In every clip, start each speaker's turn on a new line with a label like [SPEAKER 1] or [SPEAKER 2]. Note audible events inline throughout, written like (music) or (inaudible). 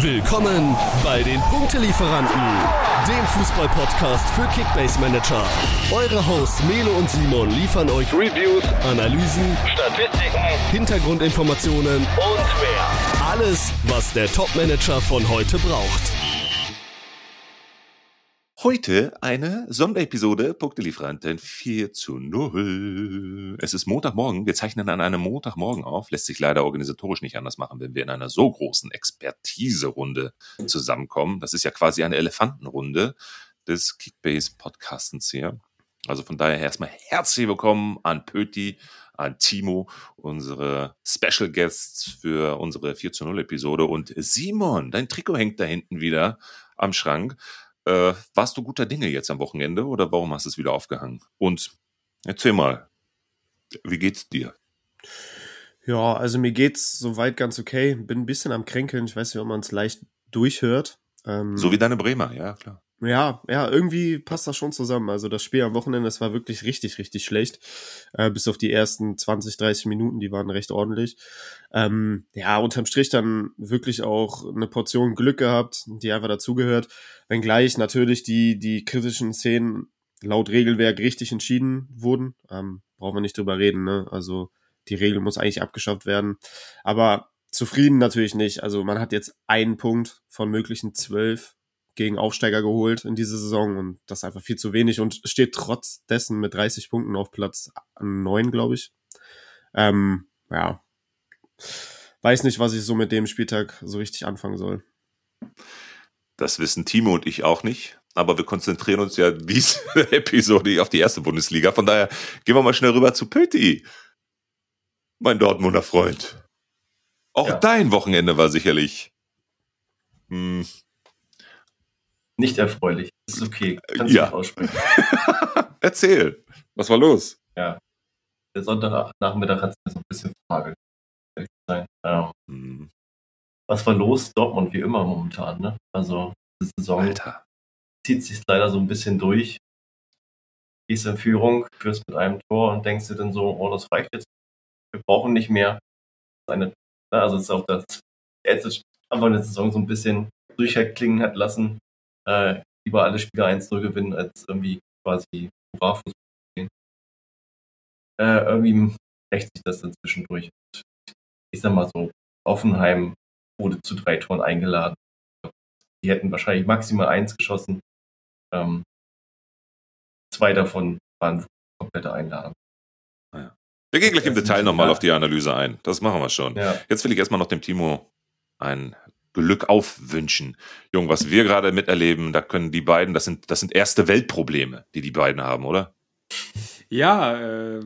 [SPEAKER 1] Willkommen bei den Punktelieferanten, dem Fußball-Podcast für Kickbase Manager. Eure Hosts Melo und Simon liefern euch Reviews, Analysen, Statistiken, Hintergrundinformationen und mehr. Alles, was der Top-Manager von heute braucht.
[SPEAKER 2] Heute eine Sonderepisode Punktelieferanten 4 zu 0. Es ist Montagmorgen. Wir zeichnen an einem Montagmorgen auf. Lässt sich leider organisatorisch nicht anders machen, wenn wir in einer so großen Expertise-Runde zusammenkommen. Das ist ja quasi eine Elefantenrunde des Kickbase Podcastens hier. Also von daher erstmal herzlich willkommen an Pöti, an Timo, unsere Special Guests für unsere 4 zu 0 Episode und Simon, dein Trikot hängt da hinten wieder am Schrank. Äh, warst du guter Dinge jetzt am Wochenende oder warum hast du es wieder aufgehangen? Und erzähl mal, wie geht's dir?
[SPEAKER 3] Ja, also mir geht's soweit ganz okay. Bin ein bisschen am Kränkeln. Ich weiß nicht, ob man es leicht durchhört.
[SPEAKER 2] Ähm, so wie deine Bremer, ja, klar.
[SPEAKER 3] Ja, ja, irgendwie passt das schon zusammen. Also das Spiel am Wochenende, das war wirklich richtig, richtig schlecht. Äh, bis auf die ersten 20, 30 Minuten, die waren recht ordentlich. Ähm, ja, unterm Strich dann wirklich auch eine Portion Glück gehabt, die einfach dazugehört. Wenngleich natürlich die, die kritischen Szenen laut Regelwerk richtig entschieden wurden. Ähm, brauchen wir nicht drüber reden, ne? Also die Regel muss eigentlich abgeschafft werden. Aber zufrieden natürlich nicht. Also man hat jetzt einen Punkt von möglichen zwölf gegen Aufsteiger geholt in dieser Saison und das ist einfach viel zu wenig und steht trotz dessen mit 30 Punkten auf Platz 9, glaube ich. Ähm, ja, weiß nicht, was ich so mit dem Spieltag so richtig anfangen soll.
[SPEAKER 2] Das wissen Timo und ich auch nicht, aber wir konzentrieren uns ja diese (laughs) Episode auf die erste Bundesliga. Von daher gehen wir mal schnell rüber zu Pötti, mein Dortmunder Freund. Auch ja. dein Wochenende war sicherlich hm,
[SPEAKER 4] nicht erfreulich. Das ist okay.
[SPEAKER 2] Kannst ja. du aussprechen. (laughs) Erzähl. Was war los?
[SPEAKER 4] Ja. Der Sonntagnachmittag hat es mir so ein bisschen Frage. Sein. Ähm, hm. Was war los? Dortmund wie immer momentan. Ne? Also, die Saison Alter. zieht sich leider so ein bisschen durch. Gehst in Führung, führst mit einem Tor und denkst dir dann so, oh, das reicht jetzt. Wir brauchen nicht mehr. Eine, ne, also, es ist auch das, jetzt einfach eine Saison so ein bisschen durchklingen hat lassen äh, lieber alle Spiele 1-0 gewinnen, als irgendwie quasi Hurra-Fußball spielen. Äh, irgendwie rächt sich das dann zwischendurch. ich sag mal so, Offenheim wurde zu drei Toren eingeladen. Die hätten wahrscheinlich maximal eins geschossen. Ähm, zwei davon waren komplette Einladung.
[SPEAKER 2] Ah wir gehen gleich im Detail nochmal auf die Analyse ein. Das machen wir schon. Ja. Jetzt will ich erstmal noch dem Timo ein Glück aufwünschen. Jung, was wir gerade miterleben, da können die beiden, das sind, das sind erste Weltprobleme, die die beiden haben, oder?
[SPEAKER 5] Ja, äh,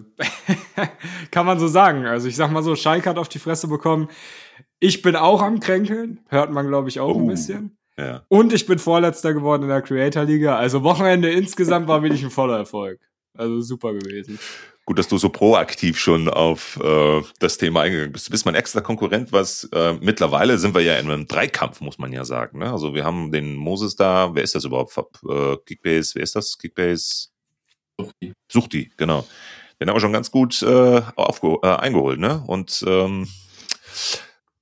[SPEAKER 5] (laughs) kann man so sagen. Also ich sag mal so, Schalke hat auf die Fresse bekommen. Ich bin auch am Kränkeln, hört man glaube ich auch oh, ein bisschen. Ja. Und ich bin Vorletzter geworden in der Creator Liga. Also Wochenende insgesamt war wirklich ein voller Erfolg. Also super gewesen.
[SPEAKER 2] Gut, dass du so proaktiv schon auf äh, das Thema eingegangen bist. Du bist mein extra Konkurrent, was äh, mittlerweile sind wir ja in einem Dreikampf, muss man ja sagen. Ne? Also wir haben den Moses da, wer ist das überhaupt? Äh, Kickbase, wer ist das? Kickbase? Suchti. Suchti, genau. Den haben wir schon ganz gut äh, äh, eingeholt, ne? Und ähm,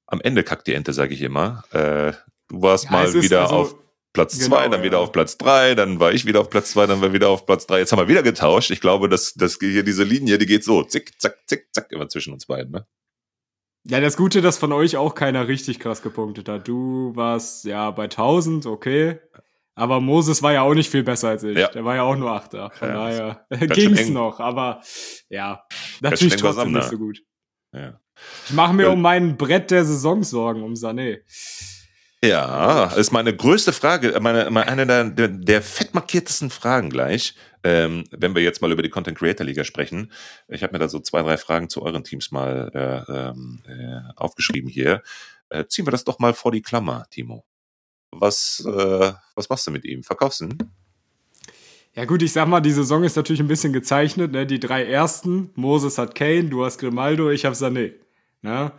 [SPEAKER 2] am Ende kackt die Ente, sage ich immer. Äh, du warst ja, mal wieder also auf Platz genau, zwei, dann ja. wieder auf Platz drei, dann war ich wieder auf Platz zwei, dann war wieder auf Platz drei. Jetzt haben wir wieder getauscht. Ich glaube, dass, dass hier diese Linie, die geht so, zick, zack, zick, zack, immer zwischen uns beiden, ne?
[SPEAKER 5] Ja, das Gute, dass von euch auch keiner richtig krass gepunktet hat. Du warst ja bei 1000, okay. Aber Moses war ja auch nicht viel besser als ich. Ja. Der war ja auch nur Achter. Von ja, daher ging's noch. Aber ja, natürlich trotzdem zusammen, nicht ne? so gut. Ja. Ich mache mir um mein Brett der Saison Sorgen, um Sané.
[SPEAKER 2] Ja, ist meine größte Frage, meine, meine eine der, der, der fett markiertesten Fragen gleich, ähm, wenn wir jetzt mal über die Content Creator Liga sprechen. Ich habe mir da so zwei, drei Fragen zu euren Teams mal äh, ähm, äh, aufgeschrieben hier. Äh, ziehen wir das doch mal vor die Klammer, Timo. Was, äh, was machst du mit ihm? Verkaufst du ihn?
[SPEAKER 5] Ja gut, ich sag mal, die Saison ist natürlich ein bisschen gezeichnet. Ne? Die drei ersten, Moses hat Kane, du hast Grimaldo, ich habe Sané. Ne?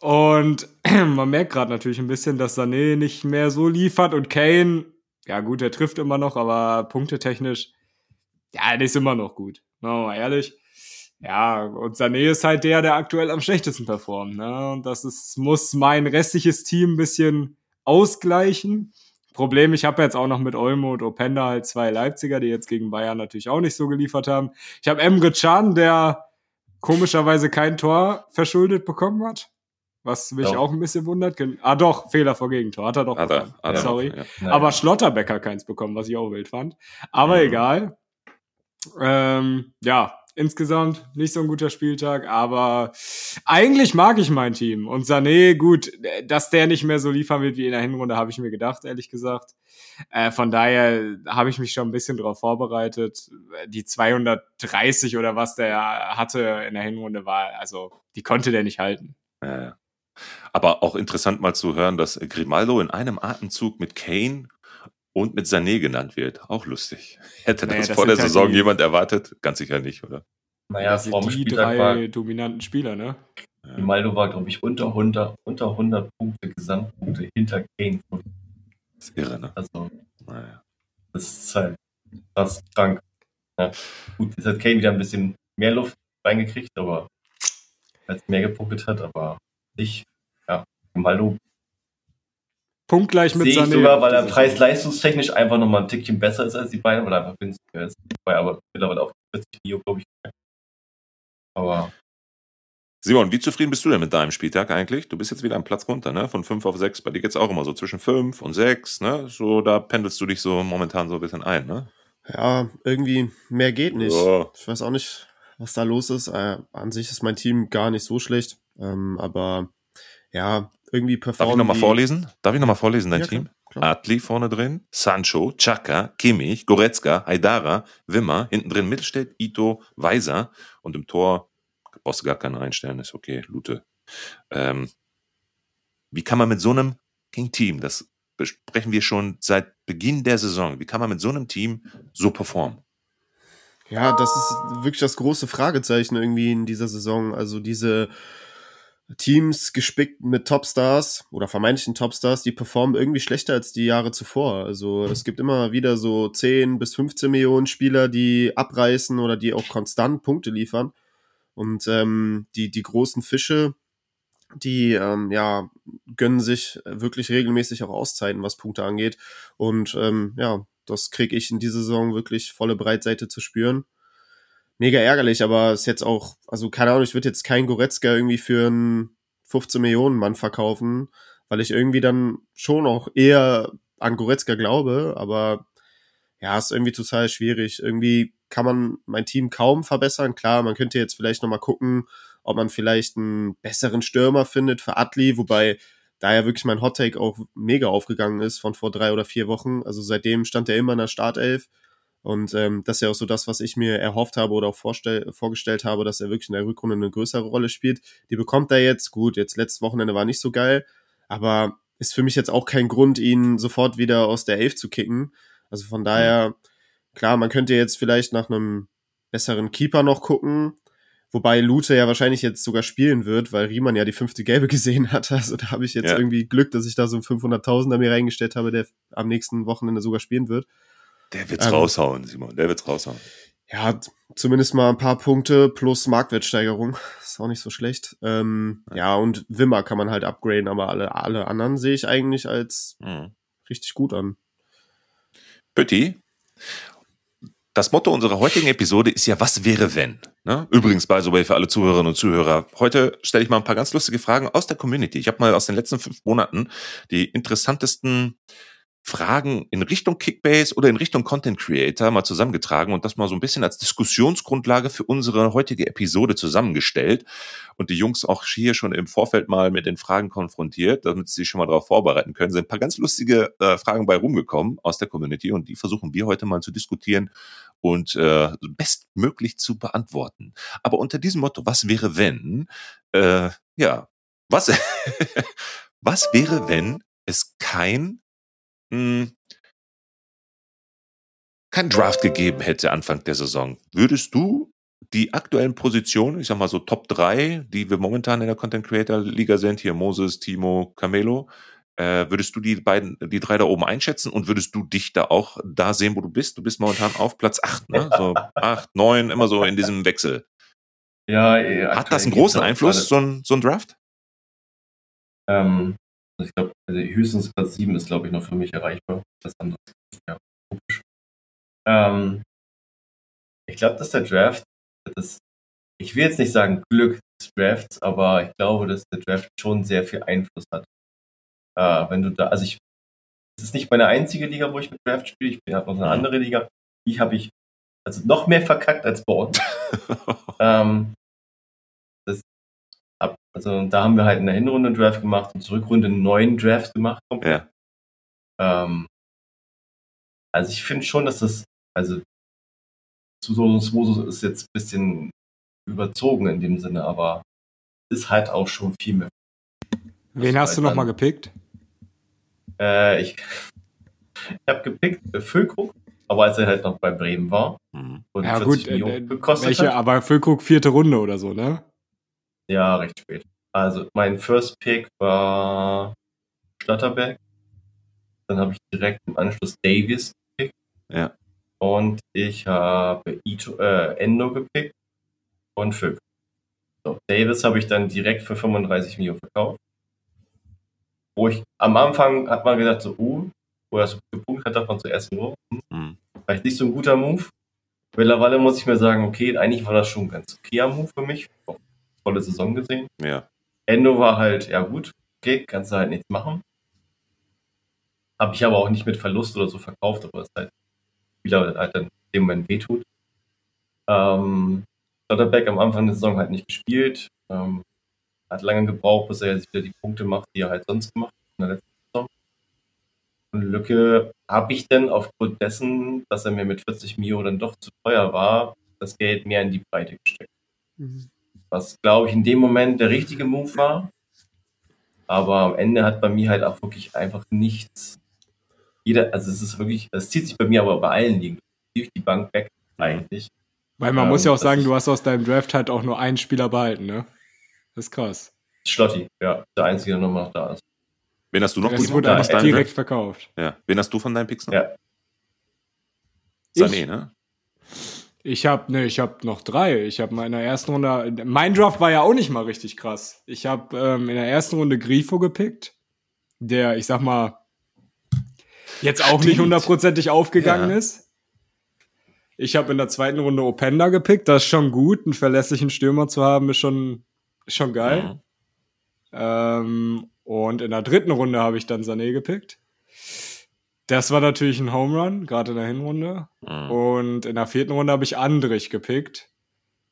[SPEAKER 5] Und (clears throat) man merkt gerade natürlich ein bisschen, dass Sané nicht mehr so liefert und Kane, ja gut, er trifft immer noch, aber punktetechnisch, ja, der ist immer noch gut. mal ehrlich. Ja, und Sané ist halt der, der aktuell am schlechtesten performt. Ne? Und das ist, muss mein restliches Team ein bisschen ausgleichen. Problem, ich habe jetzt auch noch mit Olmo und Openda halt zwei Leipziger, die jetzt gegen Bayern natürlich auch nicht so geliefert haben. Ich habe Emre Can, der komischerweise kein Tor verschuldet bekommen hat. Was mich doch. auch ein bisschen wundert. Ah doch, Fehler vor Gegentor. Hat er doch
[SPEAKER 2] hat er, hat er
[SPEAKER 5] Sorry. Noch, ja. Aber Schlotterbecker keins bekommen, was ich auch wild fand. Aber mhm. egal. Ähm, ja, insgesamt nicht so ein guter Spieltag, aber eigentlich mag ich mein Team. Und Sané, gut, dass der nicht mehr so liefern wird wie in der Hinrunde, habe ich mir gedacht, ehrlich gesagt. Äh, von daher habe ich mich schon ein bisschen darauf vorbereitet. Die 230 oder was der hatte in der Hinrunde war, also die konnte der nicht halten.
[SPEAKER 2] Ja, aber auch interessant mal zu hören, dass Grimaldo in einem Atemzug mit Kane und mit Sané genannt wird. Auch lustig. (laughs) Hätte naja, das, das vor der halt Saison halt jemand erwartet? Ganz sicher nicht, oder?
[SPEAKER 5] Naja, das vor dem die Spieltag drei war, dominanten Spieler, ne?
[SPEAKER 4] Grimaldo war, glaube ich, unter 100, unter 100 Punkte, Gesamtpunkte hinter Kane.
[SPEAKER 2] Das ist irre, ne?
[SPEAKER 4] Also, naja. das ist halt fast krank. Ja. Gut, jetzt hat Kane wieder ein bisschen mehr Luft reingekriegt, aber als mehr gepunktet hat, aber ich, ja, Grimaldo
[SPEAKER 5] punktgleich mit
[SPEAKER 4] Sehe ich sogar, weil er preis-leistungstechnisch einfach nochmal ein Tickchen besser ist als die beiden, weil er einfach günstiger ist. Weil aber mittlerweile auch 40 Mio, glaube ich. Aber.
[SPEAKER 2] Simon, wie zufrieden bist du denn mit deinem Spieltag eigentlich? Du bist jetzt wieder am Platz runter, ne? Von 5 auf 6. Bei dir geht's auch immer so zwischen 5 und 6, ne? So, da pendelst du dich so momentan so ein bisschen ein, ne?
[SPEAKER 3] Ja, irgendwie mehr geht nicht. Oh. Ich weiß auch nicht, was da los ist. Äh, an sich ist mein Team gar nicht so schlecht. Ähm, aber ja, irgendwie performen.
[SPEAKER 2] Darf ich nochmal vorlesen? Darf ich nochmal vorlesen, dein ja, Team? Klar, Atli vorne drin, Sancho, Chaka, Kimmich, Goretzka, Haidara, Wimmer, hinten drin Mittelstädt, Ito, Weiser und im Tor brauchst du gar keinen einstellen, ist okay, Lute. Ähm, wie kann man mit so einem King-Team, das besprechen wir schon seit Beginn der Saison, wie kann man mit so einem Team so performen?
[SPEAKER 3] Ja, das ist wirklich das große Fragezeichen irgendwie in dieser Saison. Also diese Teams gespickt mit Topstars oder vermeintlichen Topstars, die performen irgendwie schlechter als die Jahre zuvor. Also es gibt immer wieder so 10 bis 15 Millionen Spieler, die abreißen oder die auch konstant Punkte liefern. Und ähm, die, die großen Fische, die ähm, ja, gönnen sich wirklich regelmäßig auch Auszeiten, was Punkte angeht. Und ähm, ja, das kriege ich in dieser Saison wirklich volle Breitseite zu spüren mega ärgerlich, aber ist jetzt auch, also keine Ahnung, ich würde jetzt keinen Goretzka irgendwie für einen 15 Millionen Mann verkaufen, weil ich irgendwie dann schon auch eher an Goretzka glaube, aber ja, ist irgendwie total schwierig. Irgendwie kann man mein Team kaum verbessern. Klar, man könnte jetzt vielleicht nochmal gucken, ob man vielleicht einen besseren Stürmer findet für Atli, wobei da ja wirklich mein Hottake auch mega aufgegangen ist von vor drei oder vier Wochen. Also seitdem stand er immer in der Startelf. Und ähm, das ist ja auch so das, was ich mir erhofft habe oder auch vorstell vorgestellt habe, dass er wirklich in der Rückrunde eine größere Rolle spielt. Die bekommt er jetzt. Gut, jetzt letztes Wochenende war nicht so geil, aber ist für mich jetzt auch kein Grund, ihn sofort wieder aus der Elf zu kicken. Also von daher, klar, man könnte jetzt vielleicht nach einem besseren Keeper noch gucken. Wobei Lute ja wahrscheinlich jetzt sogar spielen wird, weil Riemann ja die fünfte Gelbe (laughs) gesehen hat. Also da habe ich jetzt ja. irgendwie Glück, dass ich da so einen 500.000er mir reingestellt habe, der am nächsten Wochenende sogar spielen wird.
[SPEAKER 2] Der wird's ähm, raushauen, Simon. Der wird's raushauen.
[SPEAKER 3] Ja, zumindest mal ein paar Punkte plus Marktwertsteigerung. (laughs) Ist auch nicht so schlecht. Ähm, ja. ja. und Wimmer kann man halt upgraden, aber alle, alle anderen sehe ich eigentlich als mhm. richtig gut an.
[SPEAKER 2] Pötti, das Motto unserer heutigen Episode ist ja, was wäre wenn? Ne? Übrigens, by the way, für alle Zuhörerinnen und Zuhörer, heute stelle ich mal ein paar ganz lustige Fragen aus der Community. Ich habe mal aus den letzten fünf Monaten die interessantesten Fragen in Richtung Kickbase oder in Richtung Content Creator mal zusammengetragen und das mal so ein bisschen als Diskussionsgrundlage für unsere heutige Episode zusammengestellt und die Jungs auch hier schon im Vorfeld mal mit den Fragen konfrontiert, damit sie sich schon mal darauf vorbereiten können. Sind ein paar ganz lustige äh, Fragen bei rumgekommen aus der Community und die versuchen wir heute mal zu diskutieren und äh, bestmöglich zu beantworten. Aber unter diesem Motto, was wäre wenn, äh, ja, was, (laughs) was wäre wenn es kein mh, hm, kein Draft gegeben hätte Anfang der Saison, würdest du die aktuellen Positionen, ich sag mal so Top 3, die wir momentan in der Content Creator Liga sind, hier Moses, Timo, Camelo, äh, würdest du die beiden, die drei da oben einschätzen und würdest du dich da auch da sehen, wo du bist? Du bist momentan auf Platz 8, ne? So 8, 9, immer so in diesem Wechsel.
[SPEAKER 4] Ja, ja
[SPEAKER 2] Hat das einen großen Einfluss, so ein, so ein Draft?
[SPEAKER 4] Ähm, ich glaube, Also höchstens Platz 7 ist, glaube ich, noch für mich erreichbar. Das andere ist ja komisch. Ähm, ich glaube, dass der Draft, das, ich will jetzt nicht sagen Glück des Drafts, aber ich glaube, dass der Draft schon sehr viel Einfluss hat. Äh, wenn du da, also ich, es ist nicht meine einzige Liga, wo ich mit Draft spiele, ich habe noch eine andere Liga, die habe ich also noch mehr verkackt als bei uns. (laughs) ähm, also da haben wir halt in der Hinrunde einen Draft gemacht und zur Rückrunde einen neuen Draft gemacht.
[SPEAKER 2] Ja.
[SPEAKER 4] Ähm, also ich finde schon, dass das, also Susosus ist jetzt ein bisschen überzogen in dem Sinne, aber ist halt auch schon viel mehr.
[SPEAKER 5] Wen hast du nochmal gepickt?
[SPEAKER 4] Äh, ich ich habe gepickt äh, Füllkrug, aber als er halt noch bei Bremen war
[SPEAKER 5] mhm. und ja, 40 gut, Millionen äh, gekostet welche, hat. Aber Füllkrug vierte Runde oder so, ne?
[SPEAKER 4] Ja, recht spät. Also mein First Pick war Stotterberg. Dann habe ich direkt im Anschluss Davis
[SPEAKER 2] gepickt. Ja.
[SPEAKER 4] Und ich habe Ito, äh, Endo gepickt und Füllkrug. So, Davis habe ich dann direkt für 35 Millionen verkauft. Wo ich am Anfang hat man gedacht, so, uh, wo er so gepunktet hat, man zuerst nur, hm, mhm. vielleicht nicht so ein guter Move. Mittlerweile muss ich mir sagen, okay, eigentlich war das schon ein ganz okayer Move für mich. Volle Saison gesehen.
[SPEAKER 2] Ja.
[SPEAKER 4] Endo war halt, ja gut, okay, kannst du halt nichts machen. Habe ich aber auch nicht mit Verlust oder so verkauft, aber es halt wieder halt dann in dem Moment wehtut. Ähm, Schlotterbeck am Anfang der Saison halt nicht gespielt. Ähm, hat lange gebraucht, bis er jetzt wieder die Punkte macht, die er halt sonst gemacht hat in der letzten Saison. Und Lücke habe ich denn aufgrund dessen, dass er mir mit 40 Mio dann doch zu teuer war, das Geld mehr in die Breite gesteckt. Mhm. Was, glaube ich, in dem Moment der richtige Move war. Aber am Ende hat bei mir halt auch wirklich einfach nichts. Jeder, also es ist wirklich, es zieht sich bei mir aber bei allen Ligen durch die Bank weg, eigentlich.
[SPEAKER 5] Weil man ähm, muss ja auch sagen, du hast aus deinem Draft halt auch nur einen Spieler behalten, ne? Das ist krass.
[SPEAKER 4] Schlotti, ja, der einzige, der nochmal noch da ist.
[SPEAKER 2] Wen hast du noch?
[SPEAKER 5] Das wurde direkt Draft? verkauft.
[SPEAKER 2] Ja. Wen hast du von deinen Picks noch?
[SPEAKER 4] Ja.
[SPEAKER 2] Sané, ne?
[SPEAKER 5] Ich habe ne, ich habe noch drei. Ich habe mal in der ersten Runde mein Draft war ja auch nicht mal richtig krass. Ich habe ähm, in der ersten Runde Grifo gepickt, der ich sag mal jetzt auch Stimmt. nicht hundertprozentig aufgegangen ja. ist. Ich habe in der zweiten Runde Openda gepickt. Das ist schon gut. Einen verlässlichen Stürmer zu haben, ist schon, ist schon geil. Mhm. Ähm, und in der dritten Runde habe ich dann Sané gepickt. Das war natürlich ein Home Run, gerade in der Hinrunde. Mhm. Und in der vierten Runde habe ich Andrich gepickt,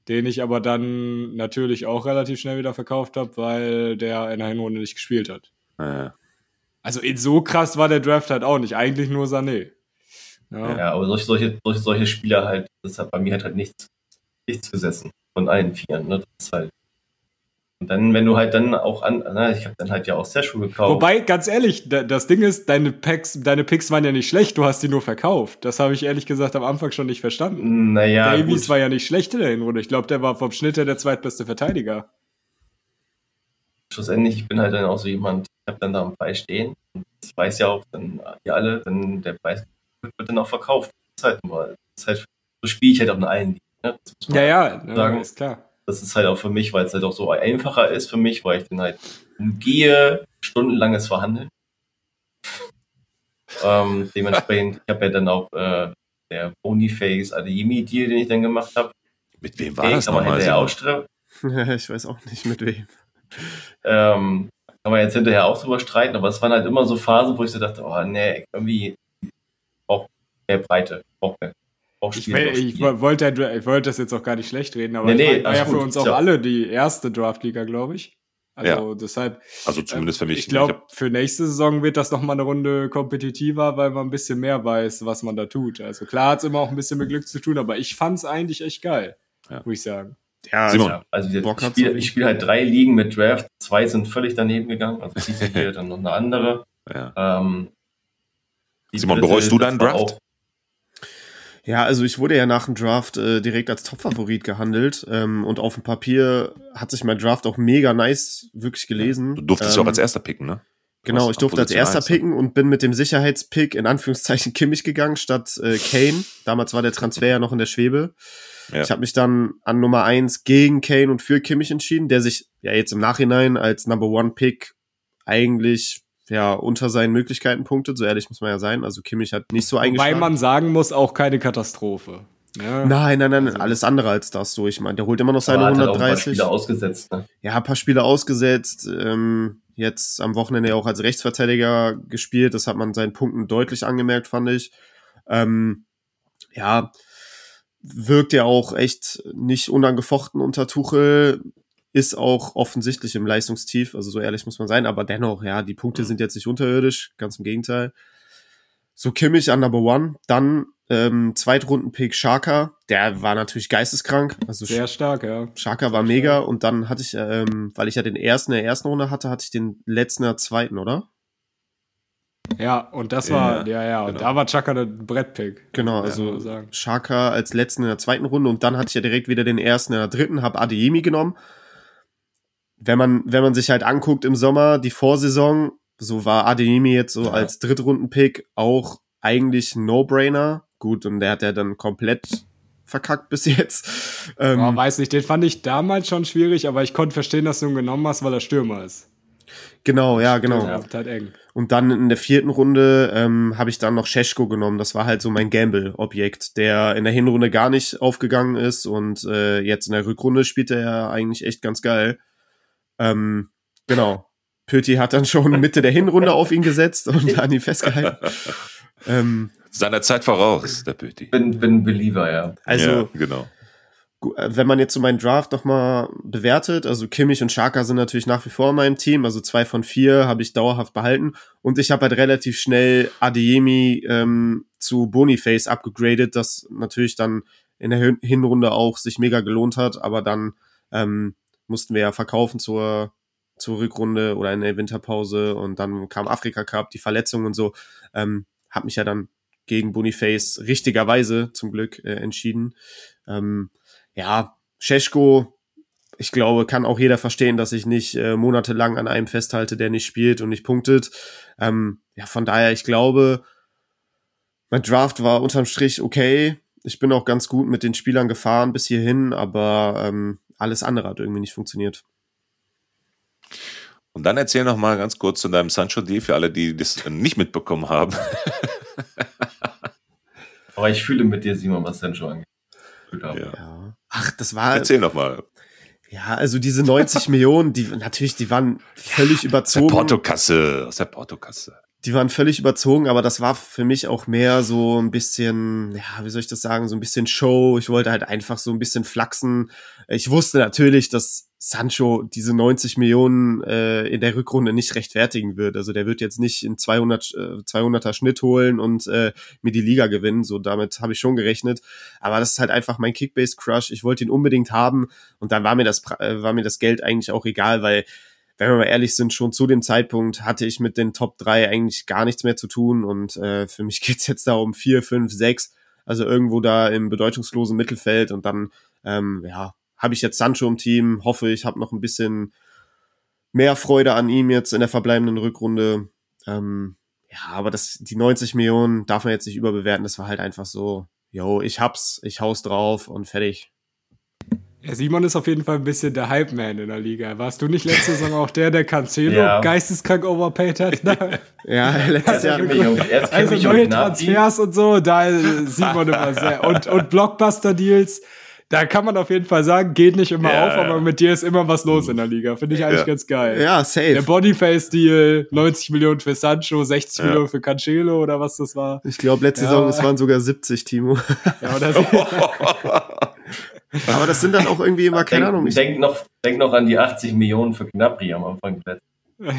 [SPEAKER 5] den ich aber dann natürlich auch relativ schnell wieder verkauft habe, weil der in der Hinrunde nicht gespielt hat.
[SPEAKER 2] Mhm.
[SPEAKER 5] Also so krass war der Draft halt auch nicht. Eigentlich nur Sané.
[SPEAKER 4] Ja, ja aber solche, solche, solche, solche Spieler halt, das hat bei mir halt, halt nichts, nichts gesessen von allen Vieren. Ne? Das ist halt. Und dann, wenn du halt dann auch an, na, ich habe dann halt ja auch Session gekauft.
[SPEAKER 5] Wobei, ganz ehrlich, das Ding ist, deine Packs, deine Picks waren ja nicht schlecht, du hast die nur verkauft. Das habe ich ehrlich gesagt am Anfang schon nicht verstanden.
[SPEAKER 4] Naja.
[SPEAKER 5] Davies gut. war ja nicht schlecht in der Hinrunde. Ich glaube, der war vom Schnitt her der zweitbeste Verteidiger.
[SPEAKER 4] Schlussendlich, ich bin halt dann auch so jemand, ich habe dann da am Preis stehen. Und das weiß ja auch dann ihr alle, dann der Preis wird dann auch verkauft. Das ist halt das ist halt, so spiele ich halt auch in allen Ligen.
[SPEAKER 5] Ne? Ja, ja, sagen. ja, ist klar.
[SPEAKER 4] Das ist halt auch für mich, weil es halt auch so einfacher ist für mich, weil ich dann halt umgehe stundenlanges Verhandeln. (laughs) ähm, dementsprechend, ich habe ja dann auch äh, der Boniface Adeyemi-Deal, den ich dann gemacht habe.
[SPEAKER 2] Mit wem war okay, das nochmal? (laughs)
[SPEAKER 3] ich weiß auch nicht, mit wem.
[SPEAKER 4] Ähm, kann man jetzt hinterher auch drüber streiten, aber es waren halt immer so Phasen, wo ich so dachte, oh nee, irgendwie braucht mehr Breite, braucht mehr.
[SPEAKER 5] Ich, will, ich, wollte, ich wollte das jetzt auch gar nicht schlecht reden, aber nee, nee, war ja für uns auch ja. alle die erste Draftliga, glaube ich. Also ja. deshalb.
[SPEAKER 2] Also zumindest für mich.
[SPEAKER 5] Ich glaube, für nächste Saison wird das noch mal eine Runde kompetitiver, weil man ein bisschen mehr weiß, was man da tut. Also klar hat es immer auch ein bisschen mit Glück zu tun, aber ich fand es eigentlich echt geil, ja. muss ich sagen.
[SPEAKER 4] Ja, Simon. Also, also ich spiele spiel halt drei Ligen mit Draft, zwei sind völlig daneben gegangen, also die dann noch eine andere.
[SPEAKER 2] Ja. Ähm, Simon, bereust du deinen Draft?
[SPEAKER 3] Ja, also ich wurde ja nach dem Draft äh, direkt als Topfavorit gehandelt ähm, und auf dem Papier hat sich mein Draft auch mega nice wirklich gelesen.
[SPEAKER 2] Du durftest ähm, auch als erster picken, ne?
[SPEAKER 3] Genau, ich durfte als erster picken und bin mit dem Sicherheitspick in Anführungszeichen (laughs) Kimmich gegangen statt äh, Kane. Damals war der Transfer ja noch in der Schwebe. Ja. Ich habe mich dann an Nummer eins gegen Kane und für Kimmich entschieden, der sich ja jetzt im Nachhinein als Number One Pick eigentlich ja unter seinen Möglichkeiten punktet, so ehrlich muss man ja sein. Also Kimmich hat nicht so eingeschlagen.
[SPEAKER 5] Weil man sagen muss, auch keine Katastrophe.
[SPEAKER 3] Ja. Nein, nein, nein, also, alles andere als das. So, ich meine, der holt immer noch seine 130. Halt ein paar
[SPEAKER 4] Spiele ausgesetzt. Ne?
[SPEAKER 3] Ja, ein paar Spiele ausgesetzt. Ähm, jetzt am Wochenende auch als Rechtsverteidiger gespielt. Das hat man seinen Punkten deutlich angemerkt, fand ich. Ähm, ja, wirkt ja auch echt nicht unangefochten unter Tuchel. Ist auch offensichtlich im Leistungstief, also so ehrlich muss man sein, aber dennoch, ja, die Punkte sind jetzt nicht unterirdisch, ganz im Gegenteil. So Kimmich an Number One, dann ähm, Zweitrunden-Pick Shaka, der war natürlich geisteskrank. Also
[SPEAKER 5] Sehr stark, ja.
[SPEAKER 3] Shaka war mega und dann hatte ich, ähm, weil ich ja den ersten in der ersten Runde hatte, hatte ich den letzten in der zweiten, oder?
[SPEAKER 5] Ja, und das war, ja, ja, und genau. da war Chaka der Brettpick.
[SPEAKER 3] Genau, also Chaka als letzten in der zweiten Runde und dann hatte ich ja direkt wieder den ersten in der dritten, habe Adeyemi genommen. Wenn man, wenn man sich halt anguckt im Sommer, die Vorsaison, so war Adeyemi jetzt so ja. als Drittrunden-Pick auch eigentlich No-Brainer. Gut, und der hat ja dann komplett verkackt bis jetzt.
[SPEAKER 5] Ähm, oh, weiß nicht, den fand ich damals schon schwierig, aber ich konnte verstehen, dass du ihn genommen hast, weil er Stürmer ist.
[SPEAKER 3] Genau, ja, genau. Ja, halt eng. Und dann in der vierten Runde ähm, habe ich dann noch Scheschko genommen. Das war halt so mein Gamble-Objekt, der in der Hinrunde gar nicht aufgegangen ist und äh, jetzt in der Rückrunde spielt er ja eigentlich echt ganz geil. Ähm, genau. Pöti hat dann schon Mitte der Hinrunde auf ihn gesetzt und (laughs) an ihn festgehalten.
[SPEAKER 2] ähm, Seiner Zeit voraus, der Pöti.
[SPEAKER 4] Bin, bin Believer, ja.
[SPEAKER 3] Also,
[SPEAKER 2] ja, genau.
[SPEAKER 3] Äh, wenn man jetzt so meinen Draft nochmal bewertet, also Kimmich und Shaka sind natürlich nach wie vor in meinem Team, also zwei von vier habe ich dauerhaft behalten und ich habe halt relativ schnell Adeyemi ähm, zu Boniface abgegradet, das natürlich dann in der Hinrunde auch sich mega gelohnt hat, aber dann ähm, mussten wir ja verkaufen zur, zur Rückrunde oder in der Winterpause und dann kam Afrika Cup, die Verletzung und so, ähm, habe mich ja dann gegen Boniface richtigerweise zum Glück äh, entschieden. Ähm, ja, Scheschko, ich glaube, kann auch jeder verstehen, dass ich nicht äh, monatelang an einem festhalte, der nicht spielt und nicht punktet. Ähm, ja, von daher, ich glaube, mein Draft war unterm Strich okay. Ich bin auch ganz gut mit den Spielern gefahren bis hierhin, aber ähm, alles andere hat irgendwie nicht funktioniert.
[SPEAKER 2] Und dann erzähl noch mal ganz kurz zu deinem Sancho Deal für alle, die das nicht mitbekommen haben. (laughs)
[SPEAKER 4] Aber ich fühle mit dir, Simon, was Sancho angeht.
[SPEAKER 3] Ja. Ach, das war.
[SPEAKER 2] Erzähl noch mal.
[SPEAKER 3] Ja, also diese 90 Millionen, die natürlich, die waren völlig ja, überzogen. Aus
[SPEAKER 2] der Portokasse, aus der Portokasse
[SPEAKER 3] die waren völlig überzogen, aber das war für mich auch mehr so ein bisschen, ja, wie soll ich das sagen, so ein bisschen Show. Ich wollte halt einfach so ein bisschen flachsen. Ich wusste natürlich, dass Sancho diese 90 Millionen äh, in der Rückrunde nicht rechtfertigen wird. Also der wird jetzt nicht in 200 äh, 200er Schnitt holen und äh, mir die Liga gewinnen. So damit habe ich schon gerechnet. Aber das ist halt einfach mein Kickbase Crush. Ich wollte ihn unbedingt haben und dann war mir das äh, war mir das Geld eigentlich auch egal, weil wenn wir mal ehrlich sind, schon zu dem Zeitpunkt hatte ich mit den Top 3 eigentlich gar nichts mehr zu tun und äh, für mich (laughs) geht's jetzt da um 4, 5, 6, also irgendwo da im bedeutungslosen Mittelfeld und dann, ähm, ja, habe ich jetzt Sancho im Team, hoffe, ich habe noch ein bisschen mehr Freude an ihm jetzt in der verbleibenden Rückrunde. Ähm, ja, aber das, die 90 Millionen darf man jetzt nicht überbewerten, das war halt einfach so, yo, ich hab's, ich hau's drauf und fertig.
[SPEAKER 5] Ja, Simon ist auf jeden Fall ein bisschen der Hype-Man in der Liga. Warst du nicht letzte Saison auch der, der Cancelo ja. geisteskrank overpaid hat? (laughs)
[SPEAKER 3] ja, letztes Jahr.
[SPEAKER 5] Also, also neue Transfers und so, da Simon immer sehr. Und, und Blockbuster-Deals, da kann man auf jeden Fall sagen, geht nicht immer ja, auf, aber mit dir ist immer was los in der Liga. Finde ich eigentlich ja. ganz geil.
[SPEAKER 3] Ja, safe.
[SPEAKER 5] Der Bodyface-Deal, 90 Millionen für Sancho, 60 ja. Millionen für Cancelo oder was das war.
[SPEAKER 3] Ich glaube, letzte Saison, es waren sogar 70, Timo. Ja, oder so. (laughs) (laughs) Aber das sind dann auch irgendwie immer, keine denk, Ahnung.
[SPEAKER 4] Denk noch, denk noch an die 80 Millionen für Gnabry am Anfang. (laughs)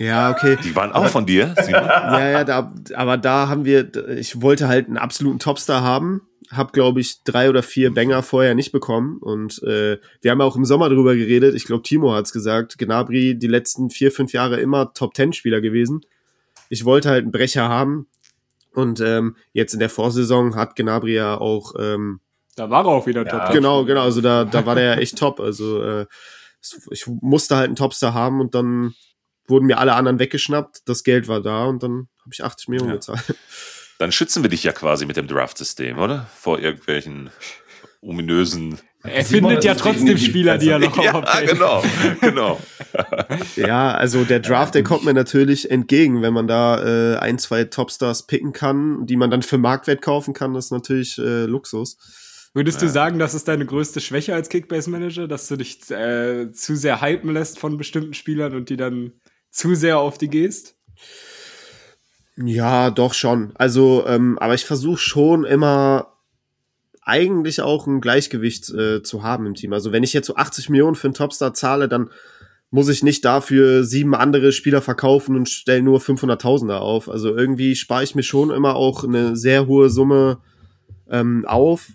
[SPEAKER 3] Ja, okay.
[SPEAKER 2] Die waren auch von dir, (laughs)
[SPEAKER 3] Ja, ja, da, aber da haben wir, ich wollte halt einen absoluten Topstar haben, hab glaube ich drei oder vier Banger vorher nicht bekommen und äh, wir haben auch im Sommer drüber geredet. Ich glaube, Timo hat's gesagt. Gnabry die letzten vier, fünf Jahre immer Top Ten Spieler gewesen. Ich wollte halt einen Brecher haben und ähm, jetzt in der Vorsaison hat Gnabry ja auch ähm,
[SPEAKER 5] da war er auch wieder ja, top.
[SPEAKER 3] Genau, genau. Also da, da war der ja echt top. Also äh, ich musste halt einen Topstar haben und dann wurden mir alle anderen weggeschnappt. Das Geld war da und dann habe ich 80 Millionen ja. gezahlt.
[SPEAKER 2] Dann schützen wir dich ja quasi mit dem Draft-System, oder? Vor irgendwelchen ominösen
[SPEAKER 5] Er findet ja trotzdem Spieler, die er noch
[SPEAKER 2] ja, genau, genau.
[SPEAKER 3] ja, also der Draft, der kommt mir natürlich entgegen, wenn man da äh, ein, zwei Topstars picken kann, die man dann für Marktwert kaufen kann, das ist natürlich äh, Luxus.
[SPEAKER 5] Würdest du sagen, das ist deine größte Schwäche als Kickbase-Manager, dass du dich äh, zu sehr hypen lässt von bestimmten Spielern und die dann zu sehr auf die gehst?
[SPEAKER 3] Ja, doch schon. Also, ähm, aber ich versuche schon immer eigentlich auch ein Gleichgewicht äh, zu haben im Team. Also wenn ich jetzt so 80 Millionen für einen Topstar zahle, dann muss ich nicht dafür sieben andere Spieler verkaufen und stelle nur 500.000er auf. Also irgendwie spare ich mir schon immer auch eine sehr hohe Summe ähm, auf,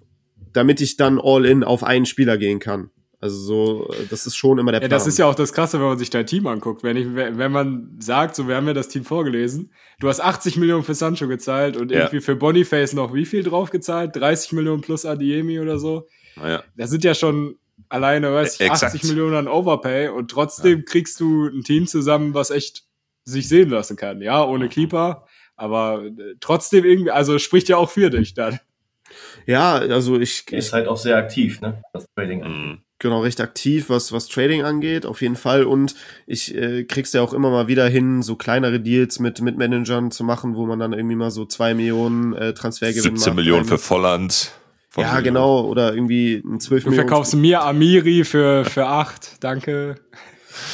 [SPEAKER 3] damit ich dann all in auf einen Spieler gehen kann. Also so, das ist schon immer der
[SPEAKER 5] Plan. Ja, das ist ja auch das Krasse, wenn man sich dein Team anguckt. Wenn, ich, wenn man sagt, so, wir haben ja das Team vorgelesen, du hast 80 Millionen für Sancho gezahlt und ja. irgendwie für Boniface noch wie viel drauf gezahlt? 30 Millionen plus Adiemi oder so.
[SPEAKER 2] Ja.
[SPEAKER 5] Das sind ja schon alleine, weiß ich, 80 Millionen an Overpay und trotzdem ja. kriegst du ein Team zusammen, was echt sich sehen lassen kann. Ja, ohne mhm. Keeper, aber äh, trotzdem irgendwie, also spricht ja auch für dich dann.
[SPEAKER 3] Ja, also ich.
[SPEAKER 4] Er ist halt auch sehr aktiv, ne? Das Trading angeht. Mhm
[SPEAKER 3] genau recht aktiv, was was Trading angeht, auf jeden Fall. Und ich äh, krieg's ja auch immer mal wieder hin, so kleinere Deals mit mit Managern zu machen, wo man dann irgendwie mal so zwei Millionen äh, Transfergewinn
[SPEAKER 2] 17 macht. Millionen für Volland.
[SPEAKER 3] Ja, Millionen. genau, oder irgendwie ein 12
[SPEAKER 5] du Millionen. Du verkaufst mir Amiri für für acht, danke.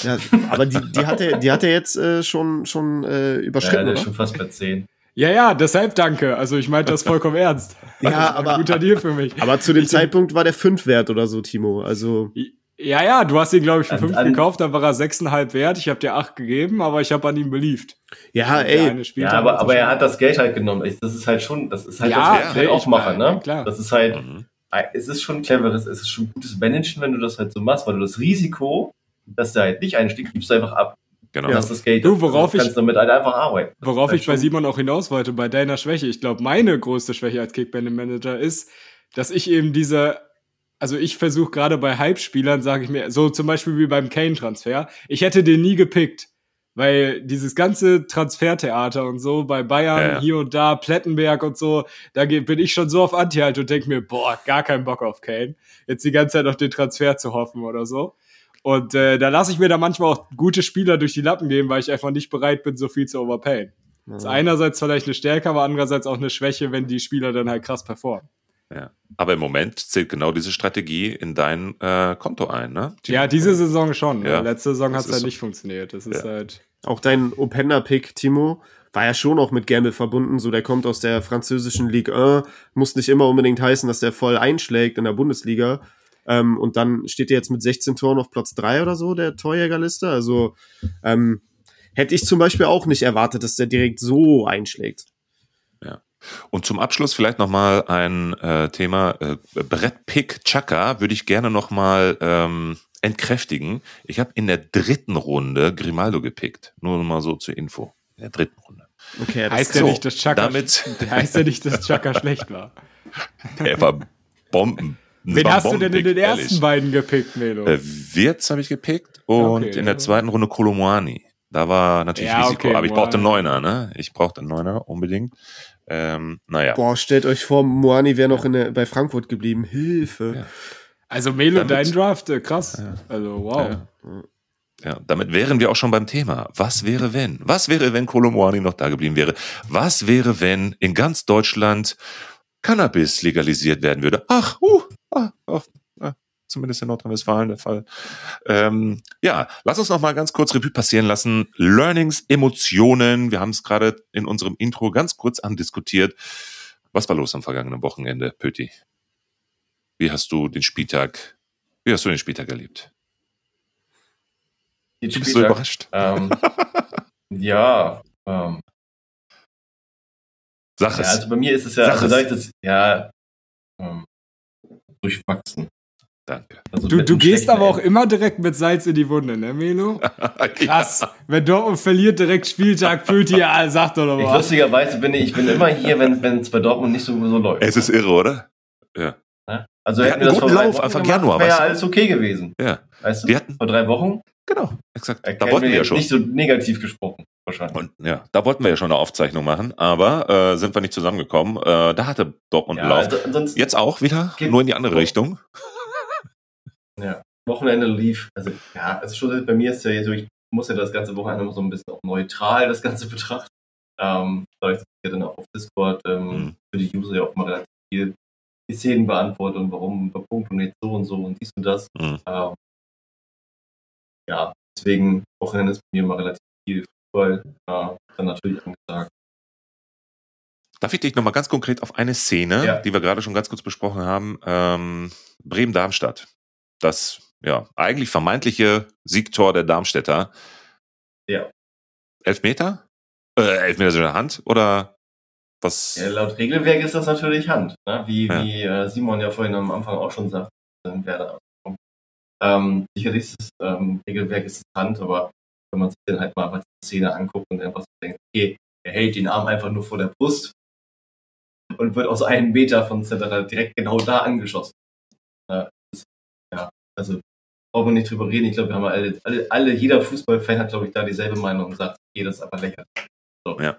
[SPEAKER 3] Ja, aber die, die hat er, die hat er jetzt äh, schon schon äh, überschritten. Ja,
[SPEAKER 4] der ist schon fast bei 10.
[SPEAKER 5] Ja, ja, deshalb danke. Also ich meinte das vollkommen (laughs) ernst.
[SPEAKER 3] ja, aber guter Deal für mich. Aber zu dem ich Zeitpunkt war der 5 wert oder so, Timo. Also
[SPEAKER 5] ja, ja, du hast ihn glaube ich für 5 gekauft, dann war er 6,5 wert. Ich habe dir 8 gegeben, aber ich habe an ihm beliebt.
[SPEAKER 3] Ja, ey.
[SPEAKER 4] Ja, aber, aber er hat das Geld halt genommen. Das ist halt schon, das ist halt ja, das Geld aufmachen, ne?
[SPEAKER 5] Klar.
[SPEAKER 4] Das ist halt mhm. es ist schon cleveres, es ist schon gutes Managen, wenn du das halt so machst, weil du das Risiko, dass der halt nicht einstieg, gibst du einfach ab.
[SPEAKER 2] Genau.
[SPEAKER 4] Ja. Das ist Geld.
[SPEAKER 5] Du, worauf
[SPEAKER 4] kannst
[SPEAKER 5] ich,
[SPEAKER 4] damit halt einfach arbeiten.
[SPEAKER 5] Worauf ich bei Simon auch hinaus wollte, bei deiner Schwäche. Ich glaube, meine größte Schwäche als Kickband-Manager ist, dass ich eben diese, also ich versuche gerade bei Hype-Spielern, sage ich mir, so zum Beispiel wie beim Kane-Transfer, ich hätte den nie gepickt. Weil dieses ganze Transfertheater und so bei Bayern, ja, ja. hier und da, Plettenberg und so, da bin ich schon so auf Anti-Halt und denke mir, boah, gar keinen Bock auf Kane. Jetzt die ganze Zeit auf den Transfer zu hoffen oder so. Und äh, da lasse ich mir da manchmal auch gute Spieler durch die Lappen gehen, weil ich einfach nicht bereit bin, so viel zu overpayen. Mhm. Das ist einerseits vielleicht eine Stärke, aber andererseits auch eine Schwäche, wenn die Spieler dann halt krass performen.
[SPEAKER 2] Ja. Aber im Moment zählt genau diese Strategie in dein äh, Konto ein, ne?
[SPEAKER 5] Die ja, diese Saison schon. Ja. Letzte Saison hat es halt so. nicht funktioniert. Das ist ja. halt.
[SPEAKER 3] Auch dein Openda-Pick, Timo, war ja schon auch mit Gamble verbunden. So, der kommt aus der französischen Ligue 1. Muss nicht immer unbedingt heißen, dass der voll einschlägt in der Bundesliga. Ähm, und dann steht er jetzt mit 16 Toren auf Platz 3 oder so der Torjägerliste. Also ähm, hätte ich zum Beispiel auch nicht erwartet, dass der direkt so einschlägt.
[SPEAKER 2] Ja. Und zum Abschluss vielleicht nochmal ein äh, Thema. Äh, Brett Pick Chaka würde ich gerne nochmal ähm, entkräftigen. Ich habe in der dritten Runde Grimaldo gepickt. Nur mal so zur Info. In der dritten Runde.
[SPEAKER 5] Okay, das heißt ja so, nicht, dass Chaka, damit (laughs) heißt ja nicht, dass Chaka schlecht war.
[SPEAKER 2] Der war Bomben.
[SPEAKER 5] Wen hast du denn in den ersten ehrlich. beiden gepickt, Melo?
[SPEAKER 2] Äh, Wirtz habe ich gepickt und okay, in der zweiten Runde Kolomoani. Da war natürlich ja, Risiko, okay, aber ich brauchte einen Neuner, ne? Ich brauchte einen Neuner unbedingt. Ähm, naja.
[SPEAKER 3] Boah, stellt euch vor, Moani wäre noch in der, bei Frankfurt geblieben. Hilfe. Ja.
[SPEAKER 5] Also Melo, damit, dein Draft, äh, krass. Ja. Also wow.
[SPEAKER 2] Ja. ja. damit wären wir auch schon beim Thema. Was wäre, wenn? Was wäre, wenn Kolomoani noch da geblieben wäre? Was wäre, wenn in ganz Deutschland Cannabis legalisiert werden würde? Ach, uh, ah, ah, ah, zumindest in Nordrhein-Westfalen der Fall. Ähm, ja, lass uns noch mal ganz kurz Revue passieren lassen. Learnings, Emotionen. Wir haben es gerade in unserem Intro ganz kurz andiskutiert. Was war los am vergangenen Wochenende, Pöti? Wie hast du den Spieltag, wie hast du den Spieltag erlebt?
[SPEAKER 4] Den du bist Spieltag, so überrascht. Ähm, (laughs) ja, ähm,
[SPEAKER 2] Sag es.
[SPEAKER 4] Ja, also bei mir ist es ja, Sag also es. das, ja, ähm, durchwachsen.
[SPEAKER 2] Danke.
[SPEAKER 5] Also du du gehst aber auch immer direkt mit Salz in die Wunde, ne, Melo? (laughs) Krass. ja. Wenn Dortmund verliert, direkt Spieltag, fühlt ihr, ja, sag doch noch
[SPEAKER 4] was. lustigerweise bin ich, ich bin immer hier, wenn es bei Dortmund nicht so, so läuft.
[SPEAKER 2] Es ist irre, oder?
[SPEAKER 4] Ja. Also
[SPEAKER 2] wir hätten wir das vor Lauf, Anfang Januar.
[SPEAKER 4] Wäre ja alles okay gewesen.
[SPEAKER 2] Ja.
[SPEAKER 4] Weißt du? Wir hatten, vor drei Wochen.
[SPEAKER 2] Genau, exakt. Da wollten wir ja schon.
[SPEAKER 4] Nicht so negativ gesprochen, wahrscheinlich.
[SPEAKER 2] Und, ja, da wollten wir ja schon eine Aufzeichnung machen, aber äh, sind wir nicht zusammengekommen. Äh, da hatte Dortmund ja, Lauf. Also Jetzt auch wieder, nur in die andere Richtung.
[SPEAKER 4] Ja, Wochenende lief, also ja, also schon bei mir ist ja so, ich muss ja das ganze Wochenende so ein bisschen auch neutral das Ganze betrachten. Ähm, da ich ja dann auch auf Discord ähm, mhm. für die User ja auch mal relativ viel die Szenen beantworte und warum bei Punkt und jetzt so und so und dies und das. Mhm. Ähm, ja, deswegen Wochenende ist bei mir mal relativ viel Fußball äh, dann natürlich angesagt.
[SPEAKER 2] Darf ich dich nochmal ganz konkret auf eine Szene, ja. die wir gerade schon ganz kurz besprochen haben, ähm, Bremen-Darmstadt. Das, ja, eigentlich vermeintliche Siegtor der Darmstädter.
[SPEAKER 4] Ja.
[SPEAKER 2] Elfmeter? Äh, Elfmeter sind in der Hand oder was?
[SPEAKER 4] Ja, laut Regelwerk ist das natürlich Hand, ne? wie, ja. wie äh, Simon ja vorhin am Anfang auch schon sagte, Werder. Ähm, sicherlich ist das ähm, Regelwerk ist es Hand, aber wenn man sich dann halt mal einfach die Szene anguckt und einfach so denkt, okay, er hält den Arm einfach nur vor der Brust und wird aus einem Meter von Cetera direkt genau da angeschossen. Ja, also brauchen wir nicht drüber reden. Ich glaube, wir haben alle, alle, alle jeder Fußballfan hat, glaube ich, da dieselbe Meinung und sagt, okay, das ist aber lächerlich.
[SPEAKER 5] So. Ja.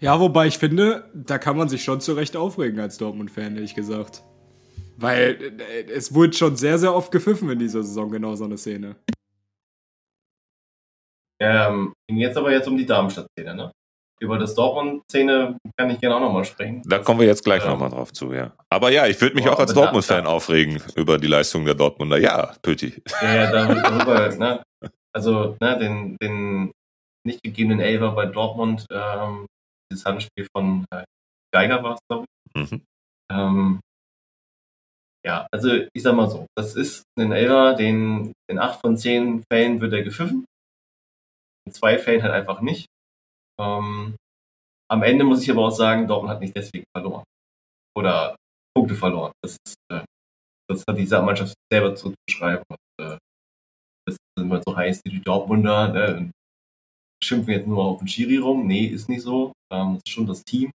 [SPEAKER 5] ja, wobei ich finde, da kann man sich schon zu Recht aufregen als Dortmund-Fan, ehrlich gesagt. Weil äh, es wurde schon sehr, sehr oft gepfiffen in dieser Saison, genau so eine Szene.
[SPEAKER 4] Ähm, ging jetzt aber jetzt um die Darmstadt-Szene, ne? Über das Dortmund-Szene kann ich gerne auch nochmal sprechen.
[SPEAKER 2] Da kommen wir jetzt gleich ähm, nochmal drauf zu, ja. Aber ja, ich würde mich oh, auch als Dortmund-Fan aufregen über die Leistung der Dortmunder. Ja, Pöti.
[SPEAKER 4] Ja, ja, darüber, (laughs) ne? Also, ne, den, den nicht gegebenen Elfer bei Dortmund, ähm, dieses Handspiel von äh, Geiger war es, glaube ich. Mhm. Ähm, ja, also ich sag mal so, das ist ein Elfer, den in acht von zehn Fällen wird er gepfiffen. In zwei Fällen halt einfach nicht. Ähm, am Ende muss ich aber auch sagen, Dortmund hat nicht deswegen verloren. Oder Punkte verloren. Das, ist, äh, das hat diese Mannschaft selber zu beschreiben. Und, äh, das ist immer so heiß, die Dortmunder ne, schimpfen jetzt nur auf den Schiri rum. Nee, ist nicht so. Ähm, das ist schon das Team.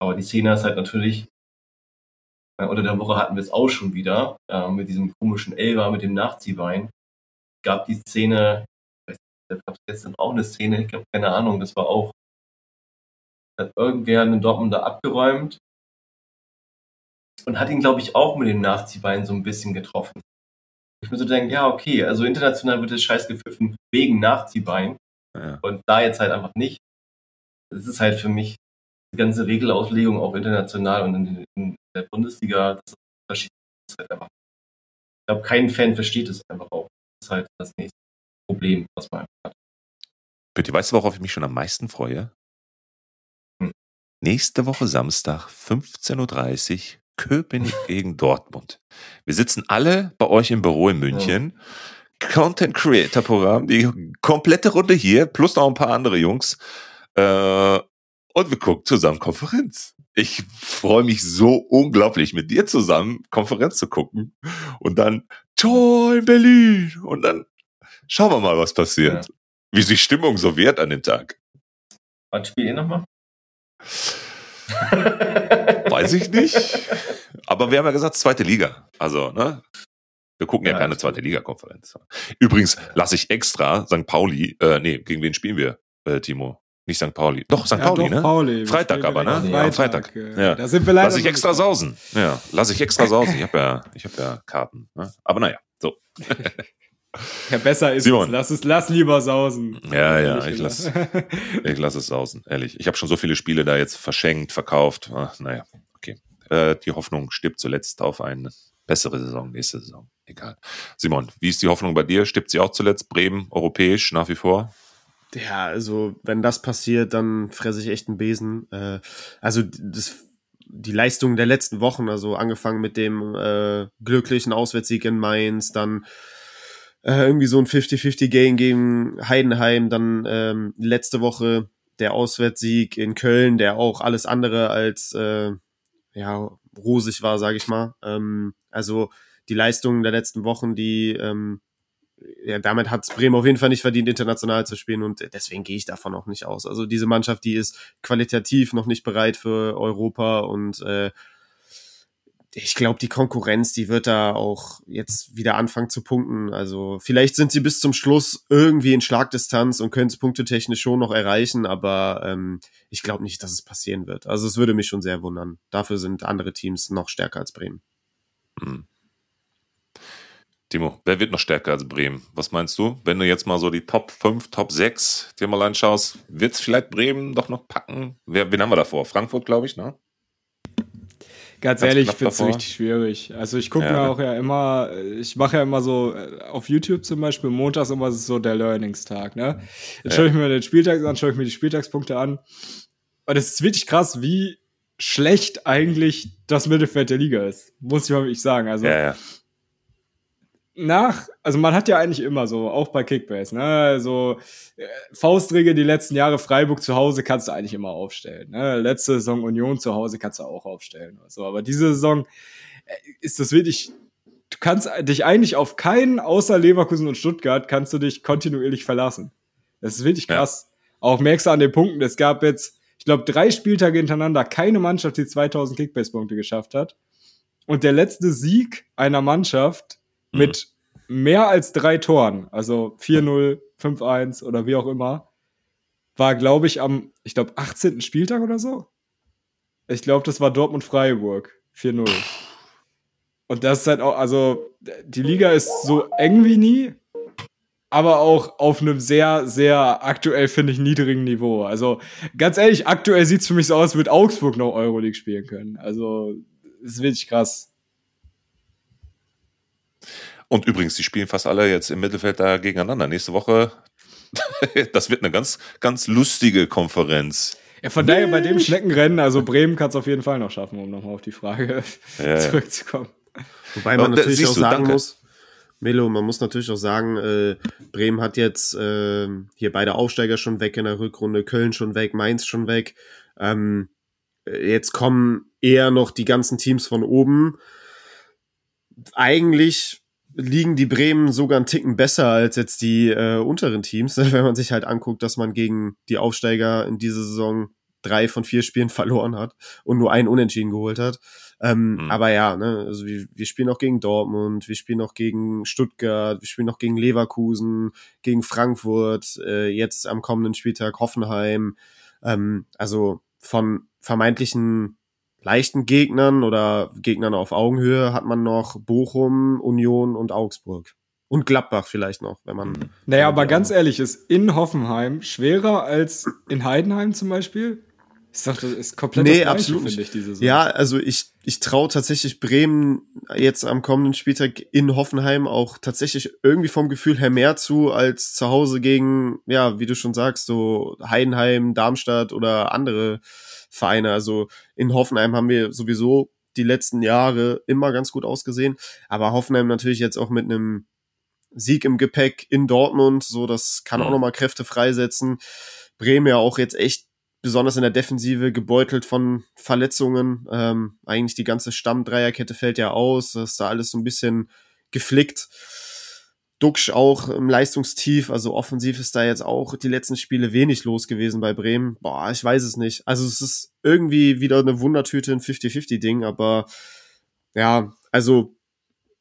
[SPEAKER 4] Aber die Szene ist halt natürlich, unter der Woche hatten wir es auch schon wieder, äh, mit diesem komischen Elber, mit dem Nachziehbein. Gab die Szene, da gab es gestern auch eine Szene, ich habe keine Ahnung, das war auch, hat irgendwer einen Dortmunder abgeräumt und hat ihn, glaube ich, auch mit dem Nachziehbein so ein bisschen getroffen. Ich muss so denken, ja, okay, also international wird das scheiß gepfiffen wegen Nachziehbein ja. und da jetzt halt einfach nicht. Das ist halt für mich die ganze Regelauslegung auch international und in, in der Bundesliga, das ist halt einfach. Ich glaube, kein Fan versteht es einfach auch. Das ist halt das nächste. Problem, was man hat.
[SPEAKER 2] Bitte, weißt du, worauf ich mich schon am meisten freue? Hm. Nächste Woche Samstag, 15.30 Uhr, Köpenick (laughs) gegen Dortmund. Wir sitzen alle bei euch im Büro in München. Ja. Content Creator Programm, die komplette Runde hier, plus noch ein paar andere Jungs. Äh, und wir gucken zusammen Konferenz. Ich freue mich so unglaublich, mit dir zusammen Konferenz zu gucken. Und dann Tor in Berlin. Und dann Schauen wir mal, was passiert. Ja. Wie sich Stimmung so wehrt an dem Tag.
[SPEAKER 4] Wann spielt ihr nochmal? (laughs)
[SPEAKER 2] Weiß ich nicht. Aber wir haben ja gesagt, zweite Liga. Also, ne? Wir gucken ja, ja keine zweite Liga-Konferenz. Übrigens lasse ich extra St. Pauli, äh, nee, gegen wen spielen wir, äh, Timo? Nicht St. Pauli. Doch, St. Ja, Pauli, doch, ne? Pauli. Freitag aber, ne? Freitag. Ja, Freitag. Ja. Da sind wir leider. Lass ich extra sausen. Ja, lass ich extra sausen. Ich habe ja, ich habe ja Karten. Ne? Aber naja, so. (laughs)
[SPEAKER 5] Ja, besser ist Simon. es. Lass es, lass lieber sausen.
[SPEAKER 2] Ja, ja, ich lass, ich lass es sausen, ehrlich. Ich habe schon so viele Spiele da jetzt verschenkt, verkauft. Ach, naja, okay. Äh, die Hoffnung stirbt zuletzt auf eine bessere Saison, nächste Saison. Egal. Simon, wie ist die Hoffnung bei dir? Stirbt sie auch zuletzt Bremen, europäisch, nach wie vor?
[SPEAKER 3] Ja, also wenn das passiert, dann fresse ich echt einen Besen. Äh, also das die Leistung der letzten Wochen, also angefangen mit dem äh, glücklichen Auswärtssieg in Mainz, dann äh, irgendwie so ein 50-50-Game gegen Heidenheim, dann ähm, letzte Woche der Auswärtssieg in Köln, der auch alles andere als äh, ja, rosig war, sage ich mal. Ähm, also die Leistungen der letzten Wochen, die ähm, ja, damit hat Bremen auf jeden Fall nicht verdient, international zu spielen und deswegen gehe ich davon auch nicht aus. Also diese Mannschaft, die ist qualitativ noch nicht bereit für Europa und äh, ich glaube, die Konkurrenz, die wird da auch jetzt wieder anfangen zu punkten. Also vielleicht sind sie bis zum Schluss irgendwie in Schlagdistanz und können es punktetechnisch schon noch erreichen, aber ähm, ich glaube nicht, dass es passieren wird. Also es würde mich schon sehr wundern. Dafür sind andere Teams noch stärker als Bremen. Hm.
[SPEAKER 2] Timo, wer wird noch stärker als Bremen? Was meinst du? Wenn du jetzt mal so die Top 5, Top 6 dir mal anschaust, wird es vielleicht Bremen doch noch packen? Wer, wen haben wir davor? Frankfurt, glaube ich, ne?
[SPEAKER 5] Ganz, Ganz ehrlich, ich finde es richtig schwierig. Also ich gucke ja, mir auch ja immer, ich mache ja immer so äh, auf YouTube zum Beispiel, montags immer so der Learningstag, ne? Dann ja. schaue ich mir den Spieltag an, schaue ich mir die Spieltagspunkte an. Und es ist wirklich krass, wie schlecht eigentlich das Mittelfeld der Liga ist. Muss ich mal wirklich sagen. Also ja, ja nach, also man hat ja eigentlich immer so, auch bei Kickbase, ne, also Faustregel die letzten Jahre Freiburg zu Hause kannst du eigentlich immer aufstellen, ne, letzte Saison Union zu Hause kannst du auch aufstellen, so, aber diese Saison äh, ist das wirklich, du kannst dich eigentlich auf keinen außer Leverkusen und Stuttgart kannst du dich kontinuierlich verlassen. Das ist wirklich krass. Ja. Auch merkst du an den Punkten, es gab jetzt, ich glaube, drei Spieltage hintereinander keine Mannschaft, die 2000 Kickbase-Punkte geschafft hat. Und der letzte Sieg einer Mannschaft mit mehr als drei Toren, also 4-0, 5-1 oder wie auch immer, war, glaube ich, am, ich glaube, 18. Spieltag oder so. Ich glaube, das war Dortmund-Freiburg. 4-0. Und das ist halt auch, also, die Liga ist so eng wie nie, aber auch auf einem sehr, sehr aktuell, finde ich, niedrigen Niveau. Also, ganz ehrlich, aktuell sieht es für mich so aus, würde Augsburg noch Euroleague spielen können. Also, ist wirklich krass.
[SPEAKER 2] Und übrigens, die spielen fast alle jetzt im Mittelfeld da gegeneinander. Nächste Woche, (laughs) das wird eine ganz, ganz lustige Konferenz.
[SPEAKER 5] Ja, von daher bei dem Schneckenrennen, also Bremen kann es auf jeden Fall noch schaffen, um nochmal auf die Frage ja, (laughs) zurückzukommen.
[SPEAKER 3] Wobei man natürlich auch sagen danke. muss, Melo, man muss natürlich auch sagen, äh, Bremen hat jetzt äh, hier beide Aufsteiger schon weg in der Rückrunde, Köln schon weg, Mainz schon weg. Ähm, jetzt kommen eher noch die ganzen Teams von oben. Eigentlich liegen die Bremen sogar einen Ticken besser als jetzt die äh, unteren Teams, (laughs) wenn man sich halt anguckt, dass man gegen die Aufsteiger in dieser Saison drei von vier Spielen (laughs) verloren hat und nur einen Unentschieden geholt hat. Ähm, mhm. Aber ja, ne, also wir, wir spielen auch gegen Dortmund, wir spielen auch gegen Stuttgart, wir spielen auch gegen Leverkusen, gegen Frankfurt, äh, jetzt am kommenden Spieltag Hoffenheim. Ähm, also von vermeintlichen leichten Gegnern oder Gegnern auf Augenhöhe hat man noch Bochum, Union und Augsburg. Und Gladbach vielleicht noch, wenn man. Mhm.
[SPEAKER 5] Naja, aber ganz ehrlich, ist in Hoffenheim schwerer als in Heidenheim zum Beispiel? Ich sag, das ist komplett
[SPEAKER 3] nee, das absolut finde ich, diese Saison. Ja, also ich, ich traue tatsächlich Bremen jetzt am kommenden Spieltag in Hoffenheim auch tatsächlich irgendwie vom Gefühl her mehr zu als zu Hause gegen, ja, wie du schon sagst, so Heidenheim, Darmstadt oder andere Vereine. Also in Hoffenheim haben wir sowieso die letzten Jahre immer ganz gut ausgesehen, aber Hoffenheim natürlich jetzt auch mit einem Sieg im Gepäck in Dortmund, so das kann auch nochmal Kräfte freisetzen. Bremen ja auch jetzt echt besonders in der Defensive gebeutelt von Verletzungen. Ähm, eigentlich die ganze Stammdreierkette fällt ja aus. Das ist da alles so ein bisschen geflickt. Duxch auch im Leistungstief, also offensiv ist da jetzt auch die letzten Spiele wenig los gewesen bei Bremen. Boah, ich weiß es nicht. Also es ist irgendwie wieder eine Wundertüte, ein 50-50-Ding, aber ja, also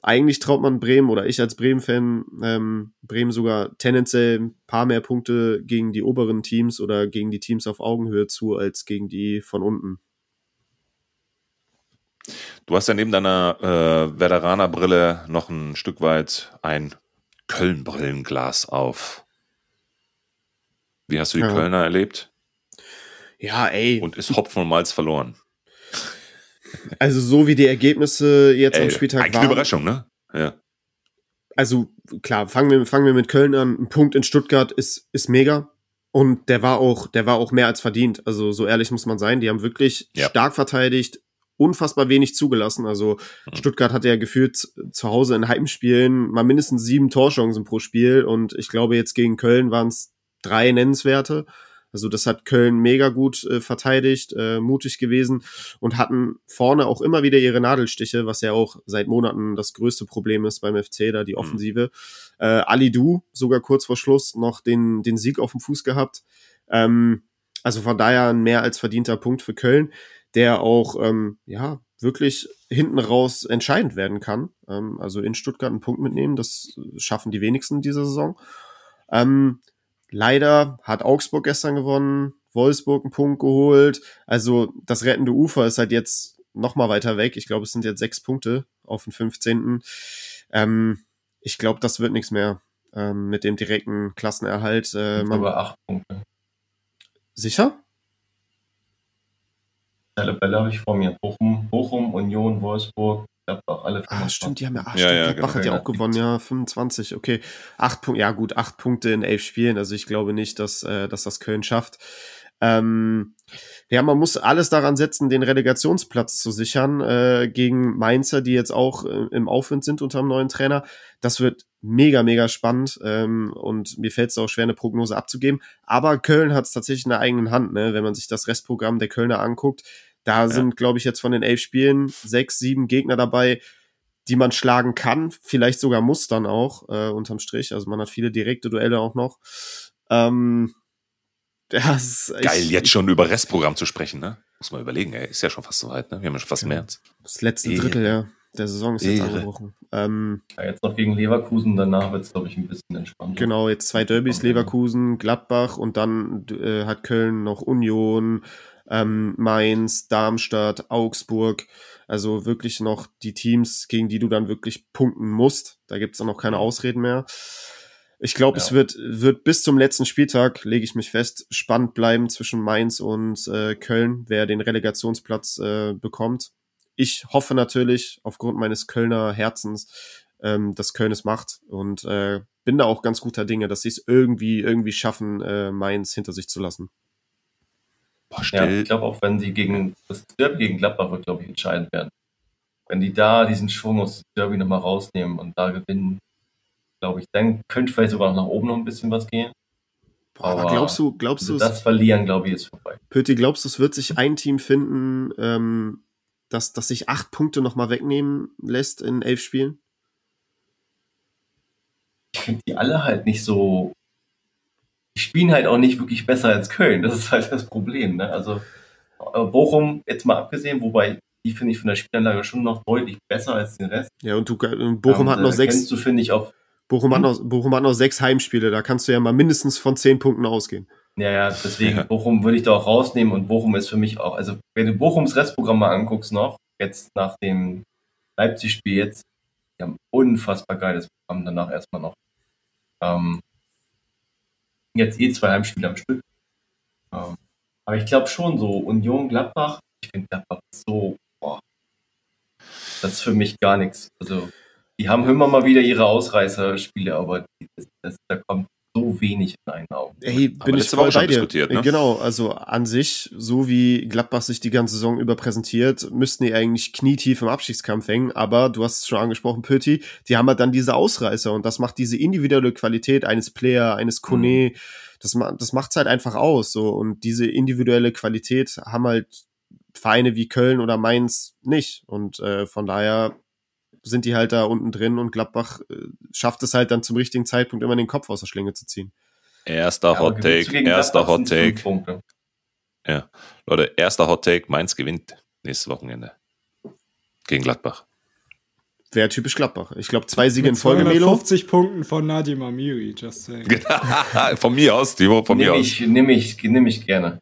[SPEAKER 3] eigentlich traut man Bremen oder ich als Bremen-Fan ähm, Bremen sogar tendenziell ein paar mehr Punkte gegen die oberen Teams oder gegen die Teams auf Augenhöhe zu als gegen die von unten.
[SPEAKER 2] Du hast ja neben deiner äh, Veteranerbrille noch ein Stück weit ein Köln-Brillenglas auf. Wie hast du die ja. Kölner erlebt?
[SPEAKER 3] Ja, ey.
[SPEAKER 2] Und ist Hopfen und Malz verloren?
[SPEAKER 3] Also so wie die Ergebnisse jetzt ey, am Spieltag
[SPEAKER 2] eigentlich waren. Eine Überraschung, ne? Ja.
[SPEAKER 3] Also klar, fangen wir, fangen wir mit Köln an. Ein Punkt in Stuttgart ist, ist mega. Und der war auch, der war auch mehr als verdient. Also so ehrlich muss man sein. Die haben wirklich ja. stark verteidigt, unfassbar wenig zugelassen. Also mhm. Stuttgart hatte ja gefühlt zu Hause in Heimspielen mal mindestens sieben Torchancen pro Spiel und ich glaube jetzt gegen Köln waren es drei nennenswerte. Also das hat Köln mega gut äh, verteidigt, äh, mutig gewesen und hatten vorne auch immer wieder ihre Nadelstiche, was ja auch seit Monaten das größte Problem ist beim FC, da die mhm. Offensive. Mhm. Äh, Ali Du sogar kurz vor Schluss noch den, den Sieg auf dem Fuß gehabt. Ähm, also von daher ein mehr als verdienter Punkt für Köln der auch ähm, ja wirklich hinten raus entscheidend werden kann. Ähm, also in Stuttgart einen Punkt mitnehmen, das schaffen die wenigsten diese Saison. Ähm, leider hat Augsburg gestern gewonnen, Wolfsburg einen Punkt geholt. Also das rettende Ufer ist halt jetzt noch mal weiter weg. Ich glaube, es sind jetzt sechs Punkte auf den 15. Ähm, ich glaube, das wird nichts mehr ähm, mit dem direkten Klassenerhalt.
[SPEAKER 4] Äh, man, über acht Punkte.
[SPEAKER 3] Sicher?
[SPEAKER 4] Tabelle habe ich vor mir. Bochum, Bochum, Union, Wolfsburg, Gladbach, alle
[SPEAKER 3] 25. Ah, stimmt, die haben ja, ach, ja, stimmt, ja, Gladbach genau. hat ja auch gewonnen, ja, 25, okay. Acht Punkte, ja gut, acht Punkte in elf Spielen, also ich glaube nicht, dass, äh, dass das Köln schafft. Ähm, ja, man muss alles daran setzen, den Relegationsplatz zu sichern äh, gegen Mainzer, die jetzt auch äh, im Aufwind sind unter dem neuen Trainer. Das wird mega, mega spannend ähm, und mir fällt es auch schwer, eine Prognose abzugeben. Aber Köln hat es tatsächlich in der eigenen Hand, ne? wenn man sich das Restprogramm der Kölner anguckt. Da ja. sind, glaube ich, jetzt von den elf Spielen sechs, sieben Gegner dabei, die man schlagen kann, vielleicht sogar muss dann auch äh, unterm Strich. Also man hat viele direkte Duelle auch noch. Ähm,
[SPEAKER 2] das Geil, ich, jetzt schon über Restprogramm zu sprechen, ne? Muss man überlegen, ey, ist ja schon fast soweit, ne? Wir haben ja schon fast März.
[SPEAKER 3] Das letzte Ehre. Drittel, ja. Der Saison ist jetzt Ehre. angebrochen. Ähm,
[SPEAKER 4] ja, jetzt noch gegen Leverkusen, danach wird es, glaube ich, ein bisschen entspannter.
[SPEAKER 3] Genau, jetzt zwei Derbys, Leverkusen, Gladbach und dann äh, hat Köln noch Union, ähm, Mainz, Darmstadt, Augsburg. Also wirklich noch die Teams, gegen die du dann wirklich punkten musst. Da gibt es dann noch keine Ausreden mehr. Ich glaube, ja. es wird, wird bis zum letzten Spieltag, lege ich mich fest, spannend bleiben zwischen Mainz und äh, Köln, wer den Relegationsplatz äh, bekommt. Ich hoffe natürlich aufgrund meines Kölner Herzens, ähm, dass Köln es macht und äh, bin da auch ganz guter Dinge, dass sie es irgendwie irgendwie schaffen, äh, Mainz hinter sich zu lassen.
[SPEAKER 4] Boah, ja, ich glaube auch, wenn sie gegen das Derby gegen Gladbach wird, glaube ich, entscheidend werden. Wenn die da diesen Schwung aus dem Derby nochmal rausnehmen und da gewinnen, glaube ich. Dann könnte vielleicht sogar noch nach oben noch ein bisschen was gehen.
[SPEAKER 3] Boah, aber glaubst du, glaubst du,
[SPEAKER 4] das Verlieren, glaube ich, ist vorbei.
[SPEAKER 3] Pötti, glaubst du, es wird sich ein Team finden, ähm, das, das sich acht Punkte nochmal wegnehmen lässt in elf Spielen?
[SPEAKER 4] Ich finde die alle halt nicht so. Die spielen halt auch nicht wirklich besser als Köln. Das ist halt das Problem. Ne? Also äh, Bochum jetzt mal abgesehen, wobei die finde ich von der Spielanlage schon noch deutlich besser als den Rest.
[SPEAKER 3] Ja, und du, Bochum ähm, hat noch sechs.
[SPEAKER 4] Du, finde ich, auch
[SPEAKER 3] Bochum, hm? hat noch, Bochum hat noch sechs Heimspiele, da kannst du ja mal mindestens von zehn Punkten ausgehen.
[SPEAKER 4] Ja, ja, deswegen, ja. Bochum würde ich da auch rausnehmen und Bochum ist für mich auch, also wenn du Bochums Restprogramm mal anguckst noch, jetzt nach dem Leipzig-Spiel jetzt, die haben unfassbar geiles Programm danach erstmal noch. Ähm, jetzt eh zwei Heimspiele am Stück. Ähm, aber ich glaube schon so, Union Gladbach, ich finde Gladbach so, boah, das ist für mich gar nichts. Also die haben immer mal wieder ihre Ausreißerspiele, aber das, das, da kommt so wenig in einen Augen.
[SPEAKER 3] Hey, bin aber ich voll bei dir. Ne? Genau, also an sich, so wie Gladbach sich die ganze Saison über präsentiert, müssten die eigentlich knietief im Abstiegskampf hängen, aber du hast es schon angesprochen, Pötti, die haben halt dann diese Ausreißer und das macht diese individuelle Qualität eines Player, eines Kone, mhm. das, das macht's halt einfach aus, so und diese individuelle Qualität haben halt Vereine wie Köln oder Mainz nicht und äh, von daher sind die halt da unten drin und Gladbach äh, schafft es halt dann zum richtigen Zeitpunkt immer den Kopf aus der Schlinge zu ziehen.
[SPEAKER 2] Erster ja, Hot Take, erster Hot Take. Ja, Leute, erster Hot Take, Mainz gewinnt nächstes Wochenende gegen Gladbach.
[SPEAKER 3] Wäre typisch Gladbach. Ich glaube, zwei Siege in Folge, Melo.
[SPEAKER 5] 50 Punkten von Nadim Amiri, just saying. (laughs)
[SPEAKER 2] von mir aus, Timo, von
[SPEAKER 4] nehm
[SPEAKER 2] mir
[SPEAKER 4] ich, aus. Nehme ich, nehm ich gerne.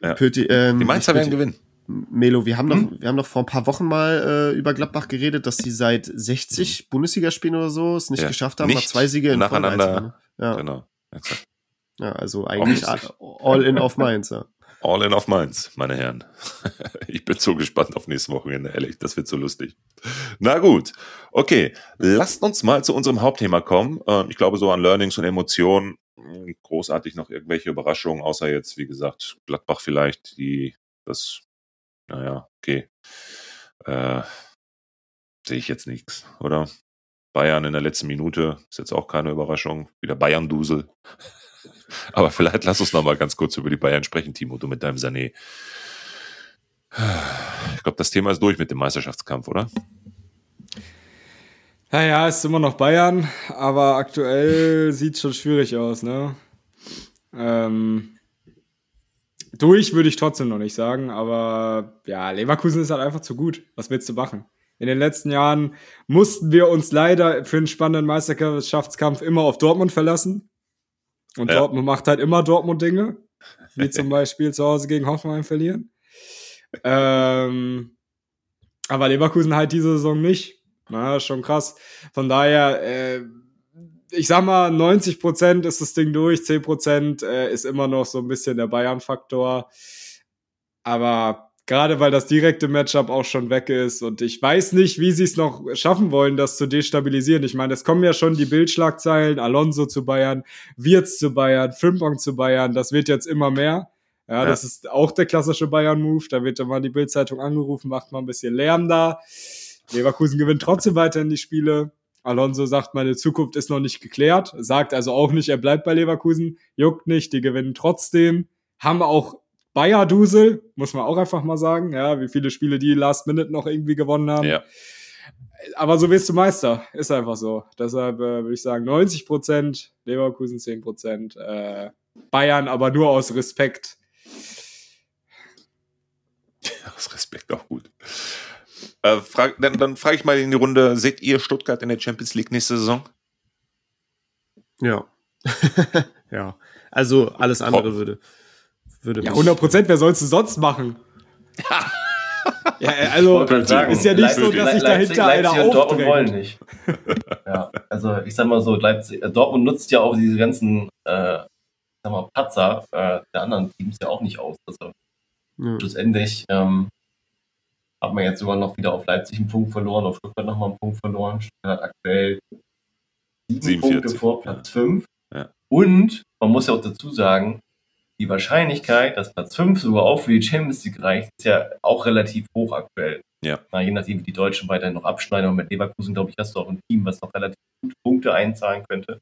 [SPEAKER 2] Ja. Pöti, ähm, die Mainzer werden gewinnen.
[SPEAKER 3] Melo, wir haben, hm? noch, wir haben noch vor ein paar Wochen mal äh, über Gladbach geredet, dass sie seit 60 hm. Bundesligaspielen oder so es nicht ja, geschafft haben,
[SPEAKER 2] nicht
[SPEAKER 3] zwei Siege in
[SPEAKER 2] nacheinander. Ja. Genau.
[SPEAKER 3] Ja, also eigentlich all, all in auf Mainz, ja. (laughs)
[SPEAKER 2] All in auf Mainz, meine Herren. (laughs) Ich bin so gespannt auf nächstes Wochenende, ehrlich. Das wird so lustig. Na gut. Okay. Lasst uns mal zu unserem Hauptthema kommen. Ähm, ich glaube, so an Learnings und Emotionen großartig noch irgendwelche Überraschungen, außer jetzt, wie gesagt, Gladbach vielleicht, die das naja, okay. Äh, Sehe ich jetzt nichts, oder? Bayern in der letzten Minute ist jetzt auch keine Überraschung. Wieder Bayern-Dusel. (laughs) Aber vielleicht lass uns noch mal ganz kurz über die Bayern sprechen, Timo, du mit deinem Sané. Ich glaube, das Thema ist durch mit dem Meisterschaftskampf, oder?
[SPEAKER 5] Naja, es ist immer noch Bayern, aber aktuell sieht es schon schwierig aus, ne? Ähm, durch würde ich trotzdem noch nicht sagen, aber ja, Leverkusen ist halt einfach zu gut. Was willst du machen? In den letzten Jahren mussten wir uns leider für einen spannenden Meisterschaftskampf immer auf Dortmund verlassen. Und ja. Dortmund macht halt immer Dortmund-Dinge. Wie zum (laughs) Beispiel zu Hause gegen Hoffenheim verlieren. Ähm, aber Leverkusen halt diese Saison nicht. Na, schon krass. Von daher, äh, ich sag mal, 90 Prozent ist das Ding durch, 10 Prozent äh, ist immer noch so ein bisschen der Bayern-Faktor. Aber gerade weil das direkte Matchup auch schon weg ist und ich weiß nicht, wie sie es noch schaffen wollen, das zu destabilisieren. Ich meine, es kommen ja schon die Bildschlagzeilen, Alonso zu Bayern, Wirtz zu Bayern, Frimpong zu Bayern, das wird jetzt immer mehr. Ja, ja. das ist auch der klassische Bayern-Move. Da wird dann mal die Bildzeitung angerufen, macht mal ein bisschen Lärm da. Leverkusen gewinnt trotzdem weiterhin die Spiele. Alonso sagt, meine Zukunft ist noch nicht geklärt, sagt also auch nicht, er bleibt bei Leverkusen, juckt nicht, die gewinnen trotzdem, haben auch Bayer-Dusel, muss man auch einfach mal sagen, ja, wie viele Spiele die Last Minute noch irgendwie gewonnen haben. Ja. Aber so wirst du Meister, ist einfach so. Deshalb äh, würde ich sagen 90 Prozent, Leverkusen 10 Prozent, äh, Bayern aber nur aus Respekt. (laughs)
[SPEAKER 2] Aus Respekt auch gut. Äh, frag, dann dann frage ich mal in die Runde, seht ihr Stuttgart in der Champions League nächste Saison?
[SPEAKER 3] Ja. (laughs) ja. Also alles andere würde, würde
[SPEAKER 5] Ja, 100 Prozent, wer sollst du sonst machen? (laughs) ja, äh, also sagen, ist ja nicht Leipzig, so, dass sich dahinter Leipzig einer und Dortmund wollen nicht. (laughs)
[SPEAKER 4] ja, also ich sag mal so, Leipzig, äh, Dortmund nutzt ja auch diese ganzen äh, sag mal, Patzer äh, der anderen Teams ja auch nicht aus. Also ja. schlussendlich ähm, hat man jetzt sogar noch wieder auf Leipzig einen Punkt verloren, auf Stuttgart nochmal einen Punkt verloren. Stuttgart hat aktuell sieben Punkte vor Platz 5. Ja. Und man muss ja auch dazu sagen, die Wahrscheinlichkeit, dass Platz 5 sogar auch für die Champions League reicht, ist ja auch relativ hoch aktuell. Ja. Na, je nachdem, wie die Deutschen weiterhin noch abschneiden. Und mit Leverkusen, glaube ich, hast du auch ein Team, was noch relativ gute Punkte einzahlen könnte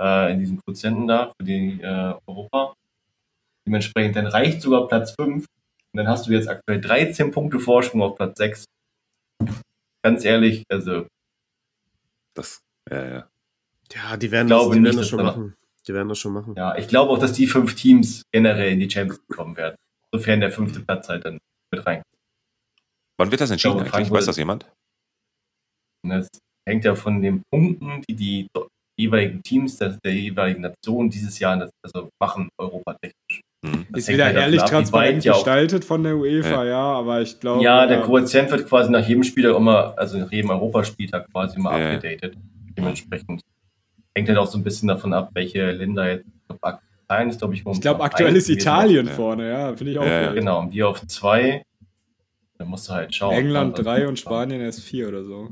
[SPEAKER 4] äh, in diesen Quotienten da für die äh, Europa. Dementsprechend, dann reicht sogar Platz 5 und dann hast du jetzt aktuell 13 Punkte Vorsprung auf Platz 6. Ganz ehrlich, also.
[SPEAKER 2] Das, ja, ja.
[SPEAKER 3] Ja, die werden, das, die werden das schon machen. Die werden das schon machen.
[SPEAKER 4] Ja, ich glaube auch, dass die fünf Teams generell in die Champions League kommen werden. Sofern der fünfte Platz halt dann mit rein.
[SPEAKER 2] Wann wird das entschieden glaube, eigentlich? Weiß das jemand?
[SPEAKER 4] Das hängt ja von den Punkten, die die jeweiligen Teams der, der jeweiligen Nation dieses Jahr also machen, europatechnisch.
[SPEAKER 5] Hm. Ist wieder ehrlich ab, transparent gestaltet von der UEFA, ja, ja aber ich glaube.
[SPEAKER 4] Ja, der Koeffizient wird quasi nach jedem Spieltag immer, also nach jedem Europaspieltag quasi immer ja. abgedatet. Dementsprechend hängt halt auch so ein bisschen davon ab, welche Länder jetzt. Italien ist, glaube ich,
[SPEAKER 5] Ich glaube, aktuell ist Italien ja. vorne, ja, finde ich auch.
[SPEAKER 4] Ja, genau, und wir auf zwei. Da musst du halt schauen.
[SPEAKER 5] England also, drei und Spanien erst vier oder so.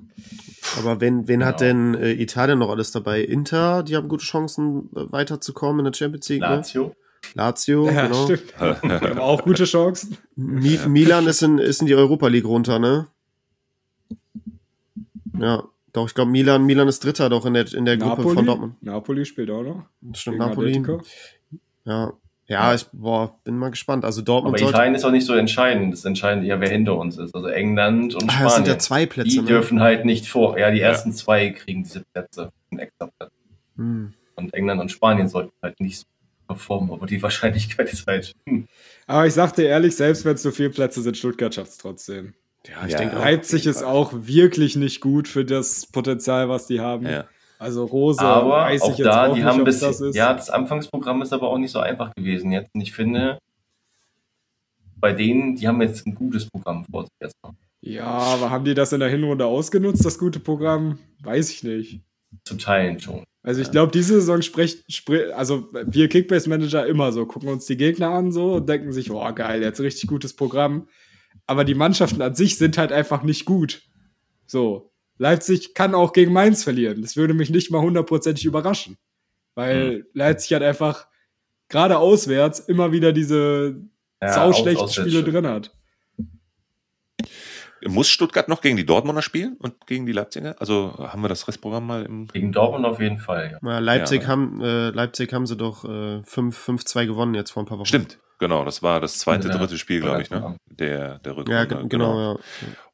[SPEAKER 3] Aber wen, wen genau. hat denn äh, Italien noch alles dabei? Inter, die haben gute Chancen, äh, weiterzukommen in der Champions League. Ne?
[SPEAKER 4] Lazio.
[SPEAKER 3] Ne? Lazio, ja, genau.
[SPEAKER 5] Stimmt. haben auch gute Chancen.
[SPEAKER 3] Mi Milan ist in, ist in die Europa League runter, ne? Ja, doch, ich glaube, Milan, Milan ist Dritter doch in der, in der Gruppe von Dortmund.
[SPEAKER 5] Napoli spielt auch noch.
[SPEAKER 3] Stimmt, Napoli. Atletico. Ja. Ja, ich boah, bin mal gespannt. Also Dortmund.
[SPEAKER 4] Aber Italien ist auch nicht so entscheidend. Das entscheidet eher, wer hinter uns ist. Also England und ah, Spanien. Das sind
[SPEAKER 3] ja zwei Plätze.
[SPEAKER 4] Die ne? dürfen halt nicht vor. Ja, die ersten ja. zwei kriegen diese Plätze, einen extra Platz. Hm. Und England und Spanien sollten halt nicht so performen, aber die Wahrscheinlichkeit ist halt. Hm.
[SPEAKER 5] Aber ich sagte ehrlich, selbst wenn es so viele Plätze sind, Stuttgart schafft es trotzdem. Ja, ich ja, denke, Leipzig ist auch wirklich nicht gut für das Potenzial, was die haben. Ja. Also Rose,
[SPEAKER 4] aber weiß auch ich jetzt da, auch die nicht, haben bis, das ist. Ja, das Anfangsprogramm ist aber auch nicht so einfach gewesen jetzt. Und ich finde, bei denen, die haben jetzt ein gutes Programm vor sich erstmal.
[SPEAKER 5] Ja, aber haben die das in der Hinrunde ausgenutzt, das gute Programm? Weiß ich nicht.
[SPEAKER 4] Zu teilen schon.
[SPEAKER 5] Also ich glaube, diese Saison spricht, sprich, also wir Kickbase-Manager immer so, gucken uns die Gegner an so und denken sich, oh geil, jetzt richtig gutes Programm. Aber die Mannschaften an sich sind halt einfach nicht gut. So. Leipzig kann auch gegen Mainz verlieren. Das würde mich nicht mal hundertprozentig überraschen. Weil mhm. Leipzig hat einfach gerade auswärts immer wieder diese ja, sauschlechten Spiele drin hat.
[SPEAKER 2] Muss Stuttgart noch gegen die Dortmunder spielen und gegen die Leipziger? Also haben wir das Restprogramm mal im.
[SPEAKER 4] Gegen Dortmund auf jeden Fall,
[SPEAKER 3] ja. ja Leipzig, ja, haben, äh, Leipzig haben sie doch äh, 5-2 gewonnen jetzt vor ein paar Wochen.
[SPEAKER 2] Stimmt, genau. Das war das zweite, dritte Spiel, glaube ich, ne? Der, der Rückrunde.
[SPEAKER 3] Ja, genau, genau. ja.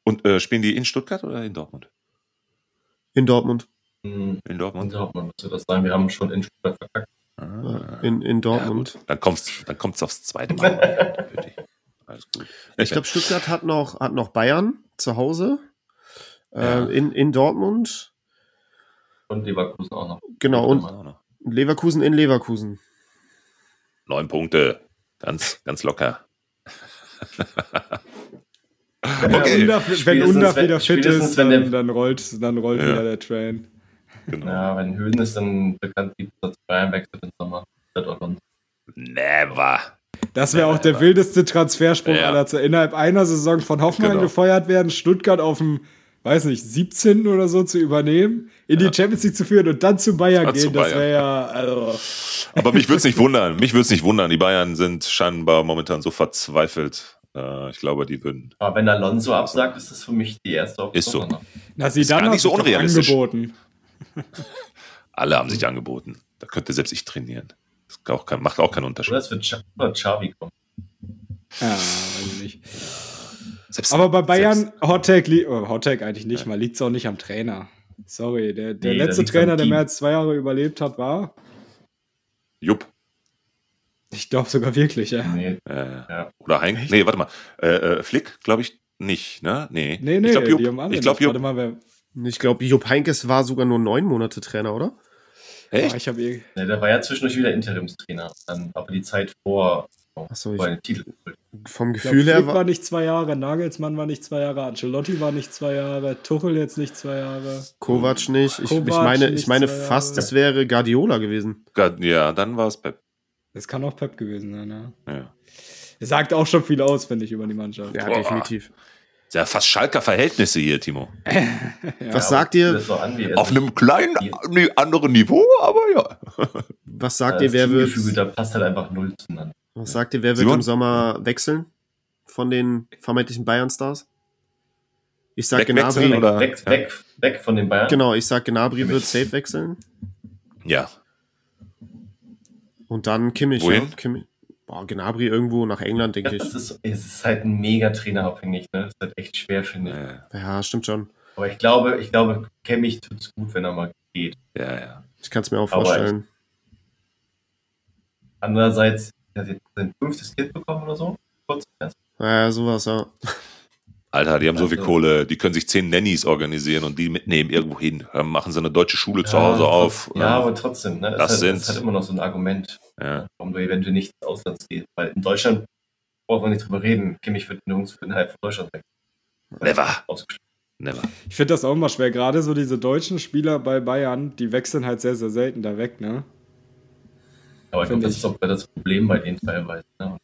[SPEAKER 2] Und äh, spielen die in Stuttgart oder in Dortmund?
[SPEAKER 3] In Dortmund.
[SPEAKER 4] Hm, in Dortmund. In Dortmund müsste das sein. Wir haben schon in Stuttgart verkackt.
[SPEAKER 3] Ah. In, in Dortmund.
[SPEAKER 2] Ja, dann kommt es dann kommt's aufs zweite Mal. (laughs)
[SPEAKER 3] Alles gut. Ich glaube, Stuttgart hat noch, hat noch Bayern zu Hause. Äh, ja. in, in Dortmund.
[SPEAKER 4] Und Leverkusen auch noch.
[SPEAKER 3] Genau, und Leverkusen in Leverkusen.
[SPEAKER 2] Neun Punkte. Ganz, ganz locker.
[SPEAKER 5] okay. Undaf, wenn Undaf wieder fit ist, dann, dann rollt, dann rollt ja. wieder der Train.
[SPEAKER 4] Genau. Ja, wenn Höhen ist, dann bekannt die Platz Bayern wechselt im Sommer.
[SPEAKER 2] Never.
[SPEAKER 5] Das wäre auch der wildeste Transfersprung ja. aller Zeiten. Innerhalb einer Saison von Hoffenheim genau. gefeuert werden, Stuttgart auf dem, weiß nicht, 17. oder so zu übernehmen, in ja. die Champions League zu führen und dann zu Bayern ja, gehen. Zu Bayern. Das wäre ja. Also.
[SPEAKER 2] Aber mich würde es nicht wundern. Mich würde es nicht wundern. Die Bayern sind scheinbar momentan so verzweifelt. Äh, ich glaube, die würden.
[SPEAKER 4] Aber wenn Alonso absagt, ist das für mich die erste
[SPEAKER 2] Option. Ist so.
[SPEAKER 5] Na, sie dann nicht so unrealistisch. angeboten. (laughs)
[SPEAKER 2] Alle haben sich angeboten. Da könnte selbst ich trainieren. Das auch kein, macht auch keinen Unterschied. Oder
[SPEAKER 4] es wird Xavi kommen.
[SPEAKER 5] Ja, weiß ich nicht. Selbst, Aber bei Bayern, Hottag, oh, Hottag eigentlich nicht, ja. mal liegt es auch nicht am Trainer. Sorry, der, der nee, letzte Trainer, der mehr als zwei Jahre überlebt hat, war.
[SPEAKER 2] Jupp.
[SPEAKER 5] Ich glaube sogar wirklich, ja.
[SPEAKER 2] Nee. Äh, ja. Oder Hein. Echt? Nee, warte mal. Äh, äh, Flick, glaube ich nicht, ne? Nee.
[SPEAKER 5] Nee, nee,
[SPEAKER 2] ich glaube, Jupp.
[SPEAKER 5] Ich glaube,
[SPEAKER 3] Jupp. Mal, wer... Ich glaube, Jupp Heinkes war sogar nur neun Monate Trainer, oder?
[SPEAKER 2] Echt?
[SPEAKER 5] ich eh...
[SPEAKER 4] nee, der war ja zwischendurch wieder Interimstrainer. Dann, aber die Zeit vor,
[SPEAKER 3] Achso, ich, Titel. Vom Gefühl
[SPEAKER 5] glaub, her war, war nicht zwei Jahre, Nagelsmann war nicht zwei Jahre, Ancelotti war nicht zwei Jahre, Tuchel jetzt nicht zwei Jahre.
[SPEAKER 3] Kovac nicht. Ich, Kovac ich meine, ich meine fast, es wäre Guardiola gewesen.
[SPEAKER 2] Ja, dann war es Pep.
[SPEAKER 5] Das kann auch Pep gewesen sein, ja. ja. Er sagt auch schon viel aus, finde ich, über die Mannschaft.
[SPEAKER 3] Ja, Boah. definitiv.
[SPEAKER 2] Ist ja fast Schalker Verhältnisse hier, Timo. (laughs)
[SPEAKER 3] ja, Was sagt ihr?
[SPEAKER 2] Auf einem kleinen, anderen Niveau, aber ja. (laughs)
[SPEAKER 3] Was sagt ihr, wer wird.
[SPEAKER 4] Da passt halt einfach null zueinander.
[SPEAKER 3] Was sagt ihr, wer wird Simon? im Sommer wechseln von den vermeintlichen Bayern-Stars? Ich sag Gnabry.
[SPEAKER 4] Weg, oder? Weg, weg, weg, von den Bayern.
[SPEAKER 3] Genau, ich sag Gnabry wird safe wechseln.
[SPEAKER 2] Ja.
[SPEAKER 3] Und dann Kimmich.
[SPEAKER 2] Wohin?
[SPEAKER 3] Ja. Kimmich. Boah, Gnabry irgendwo nach England, denke
[SPEAKER 4] ja, ich. Ist, es ist halt ein mega trainerabhängig, ne? Das ist halt echt schwer, finde
[SPEAKER 3] ich. Ja, stimmt schon.
[SPEAKER 4] Aber ich glaube, ich glaube, Kimmich tut's gut, wenn er mal geht.
[SPEAKER 2] Ja, ja.
[SPEAKER 3] Ich kann es mir auch vorstellen.
[SPEAKER 4] andererseits, er hat jetzt sein fünftes Kind bekommen oder so. Kurz
[SPEAKER 3] erst. Ja, sowas, ja.
[SPEAKER 2] Alter, die haben so viel Kohle, die können sich zehn Nannies organisieren und die mitnehmen irgendwo hin. Machen sie eine deutsche Schule ja, zu Hause auf.
[SPEAKER 4] Ja, aber trotzdem, ne?
[SPEAKER 2] Das,
[SPEAKER 4] ist
[SPEAKER 2] halt,
[SPEAKER 4] das ist halt immer noch so ein Argument,
[SPEAKER 2] ja.
[SPEAKER 4] warum du eventuell nicht ins Ausland gehst. Weil in Deutschland brauchen wir nicht drüber reden. Kimmich wird nirgends innerhalb von Deutschland weg.
[SPEAKER 2] Never. Never.
[SPEAKER 5] Ich finde das auch immer schwer. Gerade so diese deutschen Spieler bei Bayern, die wechseln halt sehr, sehr selten da weg, ne?
[SPEAKER 4] Aber ich glaube, das ist auch das Problem bei denen teilweise. Ne?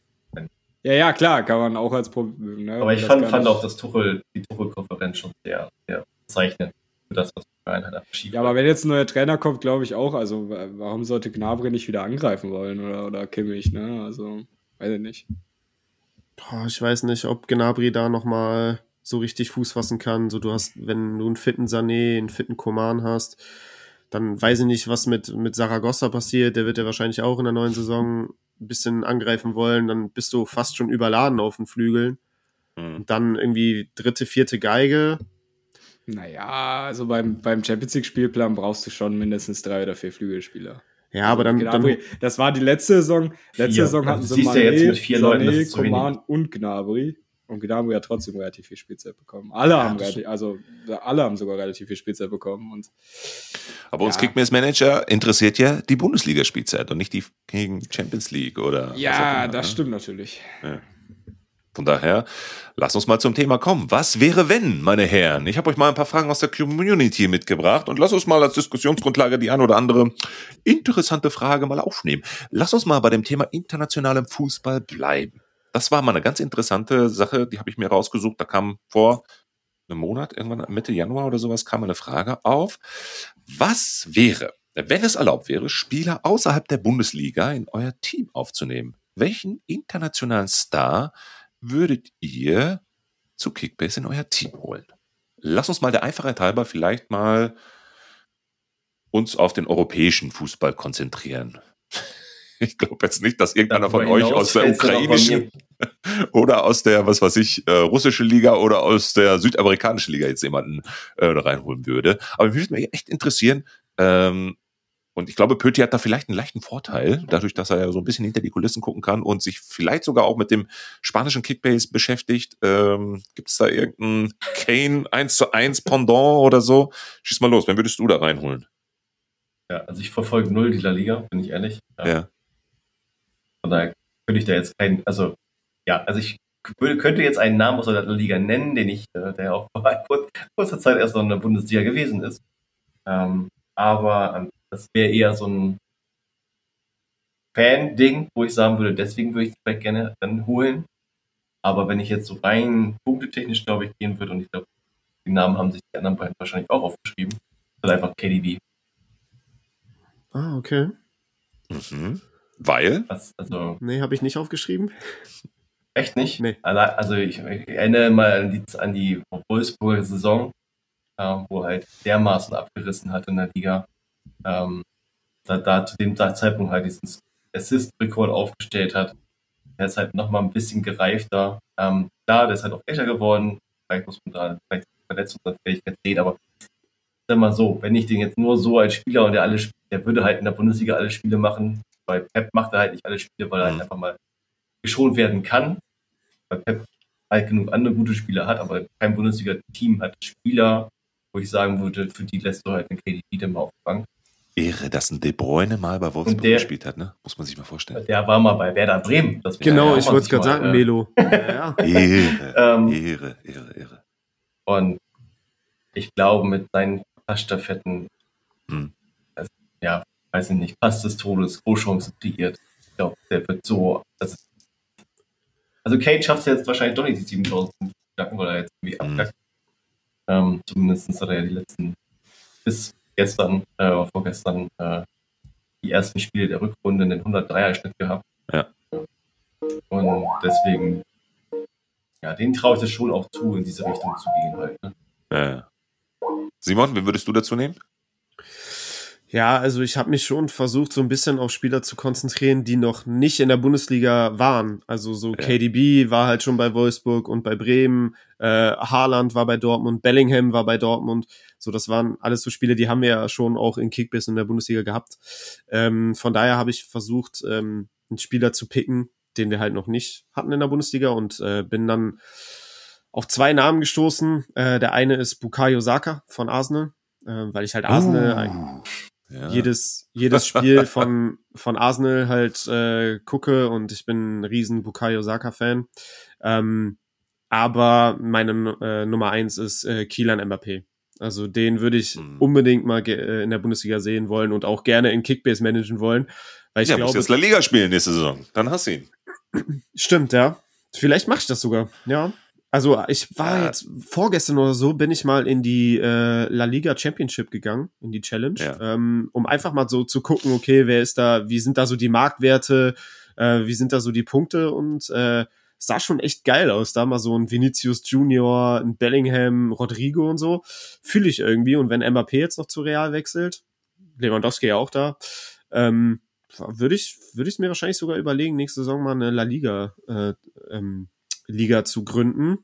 [SPEAKER 5] Ja, ja, klar, kann man auch als Problem.
[SPEAKER 4] Ne? Aber ich fand, fand auch das Tuchel, die Tuchel-Konferenz schon sehr, sehr bezeichnend für das, was halt
[SPEAKER 5] Ja, aber wenn jetzt ein neuer Trainer kommt, glaube ich auch, also warum sollte Gnabry nicht wieder angreifen wollen oder, oder Kimmich, ne? Also, weiß ich nicht.
[SPEAKER 3] Boah, ich weiß nicht, ob Gnabry da nochmal so richtig Fuß fassen kann. So, du hast, wenn du einen fitten Sané, einen fitten Koman hast, dann weiß ich nicht, was mit, mit Saragossa passiert. Der wird ja wahrscheinlich auch in der neuen Saison ein bisschen angreifen wollen, dann bist du fast schon überladen auf den Flügeln. Mhm. Und dann irgendwie dritte, vierte Geige.
[SPEAKER 5] Naja, also beim, beim Champions League-Spielplan brauchst du schon mindestens drei oder vier Flügelspieler.
[SPEAKER 3] Ja, aber dann,
[SPEAKER 5] Gnabry, dann das war die letzte Saison. Letzte vier. Saison hatten sie
[SPEAKER 4] Mané, ja jetzt mit vier Leuten,
[SPEAKER 5] Sané, Coman und Gnabry. Und Gnabry hat trotzdem relativ viel Spielzeit bekommen. Alle ja, haben relativ, also alle haben sogar relativ viel Spielzeit bekommen. Und,
[SPEAKER 2] Aber uns ja. Kickbase Manager interessiert ja die Bundesliga-Spielzeit und nicht die gegen Champions League oder.
[SPEAKER 5] Ja, das ne? stimmt natürlich.
[SPEAKER 2] Ja. Von daher, lass uns mal zum Thema kommen. Was wäre, wenn, meine Herren? Ich habe euch mal ein paar Fragen aus der Community mitgebracht und lass uns mal als Diskussionsgrundlage die ein oder andere interessante Frage mal aufnehmen. Lass uns mal bei dem Thema internationalem Fußball bleiben das war mal eine ganz interessante Sache, die habe ich mir rausgesucht. Da kam vor einem Monat, irgendwann Mitte Januar oder sowas, kam eine Frage auf. Was wäre, wenn es erlaubt wäre, Spieler außerhalb der Bundesliga in euer Team aufzunehmen? Welchen internationalen Star würdet ihr zu Kickbase in euer Team holen? Lass uns mal der Einfachheit halber vielleicht mal uns auf den europäischen Fußball konzentrieren. Ich glaube jetzt nicht, dass irgendeiner von euch aus der ukrainischen (laughs) oder aus der, was weiß ich, äh, russische Liga oder aus der südamerikanischen Liga jetzt jemanden äh, reinholen würde. Aber mich würde mich echt interessieren, ähm, und ich glaube, Pöti hat da vielleicht einen leichten Vorteil, dadurch, dass er ja so ein bisschen hinter die Kulissen gucken kann und sich vielleicht sogar auch mit dem spanischen Kickbase beschäftigt. Ähm, Gibt es da irgendeinen Kane 1 zu 1 Pendant oder so? Schieß mal los, wen würdest du da reinholen?
[SPEAKER 4] Ja, also ich verfolge null die La Liga, bin ich ehrlich.
[SPEAKER 2] Ja. ja.
[SPEAKER 4] Von daher könnte ich da jetzt keinen, also ja, also ich könnte jetzt einen Namen aus der Liga nennen, den ich, äh, der auch vor (laughs) kurzer Zeit erst noch in der Bundesliga gewesen ist. Ähm, aber ähm, das wäre eher so ein Fan-Ding, wo ich sagen würde, deswegen würde ich es vielleicht gerne dann holen. Aber wenn ich jetzt so rein punktetechnisch, glaube ich, gehen würde, und ich glaube, die Namen haben sich die anderen beiden wahrscheinlich auch aufgeschrieben, dann einfach KDB.
[SPEAKER 3] Ah, okay.
[SPEAKER 2] Mhm. Weil?
[SPEAKER 3] Was, also, nee, habe ich nicht aufgeschrieben.
[SPEAKER 4] Echt nicht?
[SPEAKER 3] Nee.
[SPEAKER 4] Also ich, ich erinnere mal an die, an die Wolfsburger Saison, äh, wo halt dermaßen abgerissen hat in der Liga. Ähm, da, da zu dem Zeitpunkt halt diesen Assist-Rekord aufgestellt hat. Der ist halt nochmal ein bisschen gereifter. Ähm, klar, der ist halt auch älter geworden. Vielleicht muss man da vielleicht Verletzungsfähigkeit sehen, aber sag mal so, wenn ich den jetzt nur so als Spieler und der alle der würde halt in der Bundesliga alle Spiele machen. Bei Pep macht er halt nicht alle Spiele, weil er halt mhm. einfach mal geschont werden kann. Weil Pep halt genug andere gute Spieler hat, aber kein Bundesliga-Team hat Spieler, wo ich sagen würde, für die lässt du halt einen KDB dann mal auf die Bank.
[SPEAKER 2] Ehre, dass ein De Bruyne mal bei Wolfsburg der, gespielt hat, ne? Muss man sich mal vorstellen.
[SPEAKER 4] Der war mal bei Werder Bremen.
[SPEAKER 3] genau, ich wollte es gerade sagen, Melo. (laughs)
[SPEAKER 2] Ja, Ehre, ähm, Ehre, Ehre, Ehre.
[SPEAKER 4] Und ich glaube, mit seinen Passstaffetten, hm. also, ja, weiß ich nicht, Pass des Todes, Großchancen kreiert. Ich glaube, der wird so, also, also Kate schafft es jetzt wahrscheinlich doch nicht, die 7000 zu knacken, weil er jetzt irgendwie hm. abkackt. Ähm, zumindest hat er ja die letzten, bis gestern, äh, vorgestern, äh, die ersten Spiele der Rückrunde in den 103er-Schnitt gehabt.
[SPEAKER 2] Ja.
[SPEAKER 4] Und deswegen, ja, den traue ich das schon auch zu, in diese Richtung zu gehen halt. Ne?
[SPEAKER 2] Ja. Simon, wen würdest du dazu nehmen?
[SPEAKER 3] Ja, also ich habe mich schon versucht, so ein bisschen auf Spieler zu konzentrieren, die noch nicht in der Bundesliga waren. Also so ja. KDB war halt schon bei Wolfsburg und bei Bremen, äh, Haaland war bei Dortmund, Bellingham war bei Dortmund. So, das waren alles so Spiele, die haben wir ja schon auch in Kickbiss in der Bundesliga gehabt. Ähm, von daher habe ich versucht, ähm, einen Spieler zu picken, den wir halt noch nicht hatten in der Bundesliga und äh, bin dann auf zwei Namen gestoßen. Äh, der eine ist Bukayo Saka von Arsenal, äh, weil ich halt Arsenal oh. Ja. jedes, jedes (laughs) Spiel von, von Arsenal halt äh, gucke und ich bin ein riesen Bukayo Saka-Fan. Ähm, aber meine äh, Nummer eins ist äh, Kielan Mbappé. Also den würde ich mhm. unbedingt mal äh, in der Bundesliga sehen wollen und auch gerne in Kickbase managen wollen. Weil ich
[SPEAKER 2] ja,
[SPEAKER 3] glaube,
[SPEAKER 2] musst jetzt La Liga spielen nächste Saison. Dann hast du ihn.
[SPEAKER 3] Stimmt, ja. Vielleicht mache ich das sogar. Ja. Also ich war jetzt vorgestern oder so, bin ich mal in die äh, La Liga Championship gegangen, in die Challenge, ja. ähm, um einfach mal so zu gucken, okay, wer ist da, wie sind da so die Marktwerte, äh, wie sind da so die Punkte und äh, sah schon echt geil aus. Da mal so ein Vinicius Junior, ein Bellingham, Rodrigo und so. Fühle ich irgendwie. Und wenn Mbappé jetzt noch zu Real wechselt, Lewandowski ja auch da, ähm, würde ich würde ich mir wahrscheinlich sogar überlegen, nächste Saison mal eine La Liga äh, ähm, Liga zu gründen.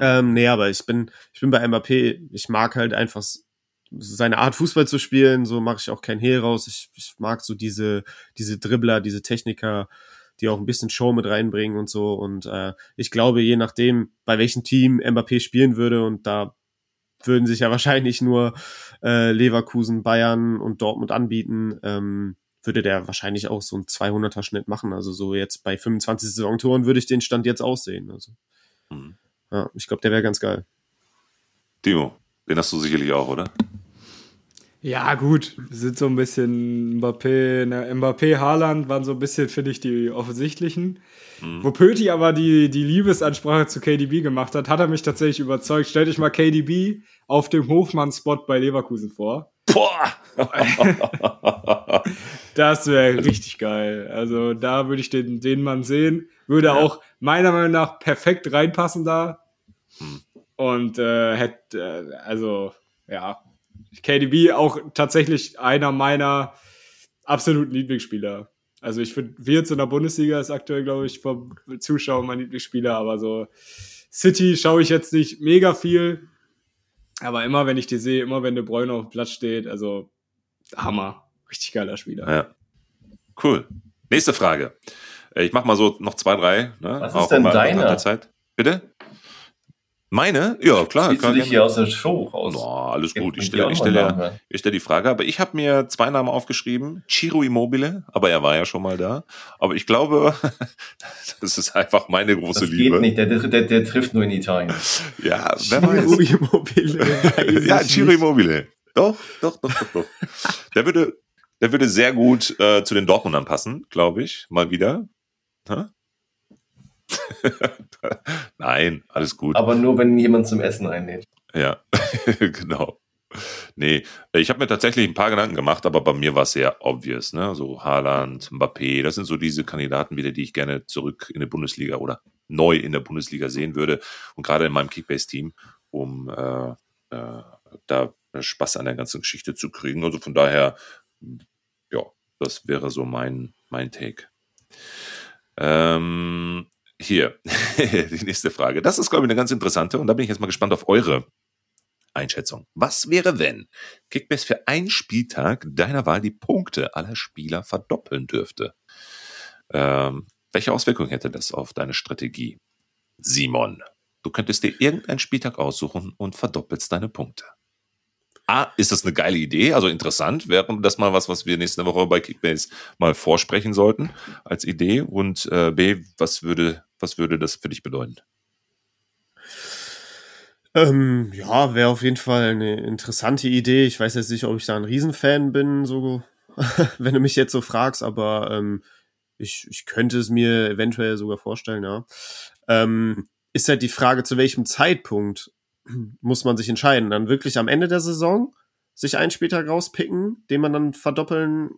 [SPEAKER 3] Ähm, nee, aber ich bin, ich bin bei Mbappé, ich mag halt einfach seine Art Fußball zu spielen, so mache ich auch kein Hehl raus. Ich, ich mag so diese, diese Dribbler, diese Techniker, die auch ein bisschen Show mit reinbringen und so. Und äh, ich glaube, je nachdem, bei welchem Team Mbappé spielen würde, und da würden sich ja (laughs) wahrscheinlich nur äh, Leverkusen, Bayern und Dortmund anbieten, ähm, würde der wahrscheinlich auch so einen 200er Schnitt machen. Also so jetzt bei 25 Saisontoren würde ich den Stand jetzt aussehen. Also mhm. ja, ich glaube, der wäre ganz geil.
[SPEAKER 2] Timo, den hast du sicherlich auch, oder?
[SPEAKER 5] Ja, gut, sind so ein bisschen Mbappé, ne, Mbappé, Haaland waren so ein bisschen, finde ich, die offensichtlichen. Mhm. Wo Pöti aber die, die Liebesansprache zu KDB gemacht hat, hat er mich tatsächlich überzeugt. Stell dich mal KDB auf dem Hofmann-Spot bei Leverkusen vor.
[SPEAKER 2] Boah! (laughs)
[SPEAKER 5] das wäre richtig geil. Also da würde ich den, den Mann sehen. Würde ja. auch meiner Meinung nach perfekt reinpassen da. Hm. Und äh, hätte, äh, also ja, KDB auch tatsächlich einer meiner absoluten Lieblingsspieler. Also ich finde, Wirtz in der Bundesliga ist aktuell, glaube ich, vom Zuschauer mein Lieblingsspieler, aber so City schaue ich jetzt nicht mega viel. Aber immer, wenn ich die sehe, immer wenn De Bruyne auf dem Platz steht, also Hammer. Richtig geiler Spieler.
[SPEAKER 2] Ja. Cool. Nächste Frage. Äh, ich mach mal so noch zwei, drei.
[SPEAKER 4] Ne? Was ist Auch denn deine?
[SPEAKER 2] Zeit. Bitte? Meine? Ja, klar.
[SPEAKER 4] Ziehst du dich hier aus der Show raus?
[SPEAKER 2] No, alles gut. Ich stelle, ich, stelle, ich stelle die Frage, aber ich habe mir zwei Namen aufgeschrieben. Ciro Immobile, aber er war ja schon mal da. Aber ich glaube, (laughs) das ist einfach meine große das Liebe.
[SPEAKER 4] Geht nicht, der, der, der trifft nur in Italien.
[SPEAKER 2] Ja, wer Ciro weiß. Immobile. (laughs) ja, Ciro Immobile. Doch, doch, doch, doch, doch. Der würde, der würde sehr gut äh, zu den Dortmundern passen, glaube ich, mal wieder. (laughs) Nein, alles gut.
[SPEAKER 4] Aber nur, wenn jemand zum Essen einlädt.
[SPEAKER 2] Ja, (laughs) genau. Nee, ich habe mir tatsächlich ein paar Gedanken gemacht, aber bei mir war es sehr obvious, ne? So Haaland, Mbappé, das sind so diese Kandidaten wieder, die ich gerne zurück in der Bundesliga oder neu in der Bundesliga sehen würde. Und gerade in meinem Kickbase-Team, um äh, äh, da Spaß an der ganzen Geschichte zu kriegen. Also von daher, ja, das wäre so mein, mein Take. Ähm, hier, (laughs) die nächste Frage. Das ist, glaube ich, eine ganz interessante und da bin ich jetzt mal gespannt auf eure Einschätzung. Was wäre, wenn Kickbase für einen Spieltag deiner Wahl die Punkte aller Spieler verdoppeln dürfte? Ähm, welche Auswirkungen hätte das auf deine Strategie? Simon, du könntest dir irgendeinen Spieltag aussuchen und verdoppelst deine Punkte. A, ist das eine geile Idee, also interessant, wäre das mal was, was wir nächste Woche bei Kickbase mal vorsprechen sollten als Idee und äh, B, was würde, was würde das für dich bedeuten?
[SPEAKER 3] Ähm, ja, wäre auf jeden Fall eine interessante Idee. Ich weiß jetzt nicht, ob ich da ein Riesenfan bin, so (laughs) wenn du mich jetzt so fragst, aber ähm, ich, ich könnte es mir eventuell sogar vorstellen, ja. Ähm, ist halt die Frage, zu welchem Zeitpunkt (clears throat) muss man sich entscheiden? Dann wirklich am Ende der Saison sich einen Spieltag rauspicken, den man dann verdoppeln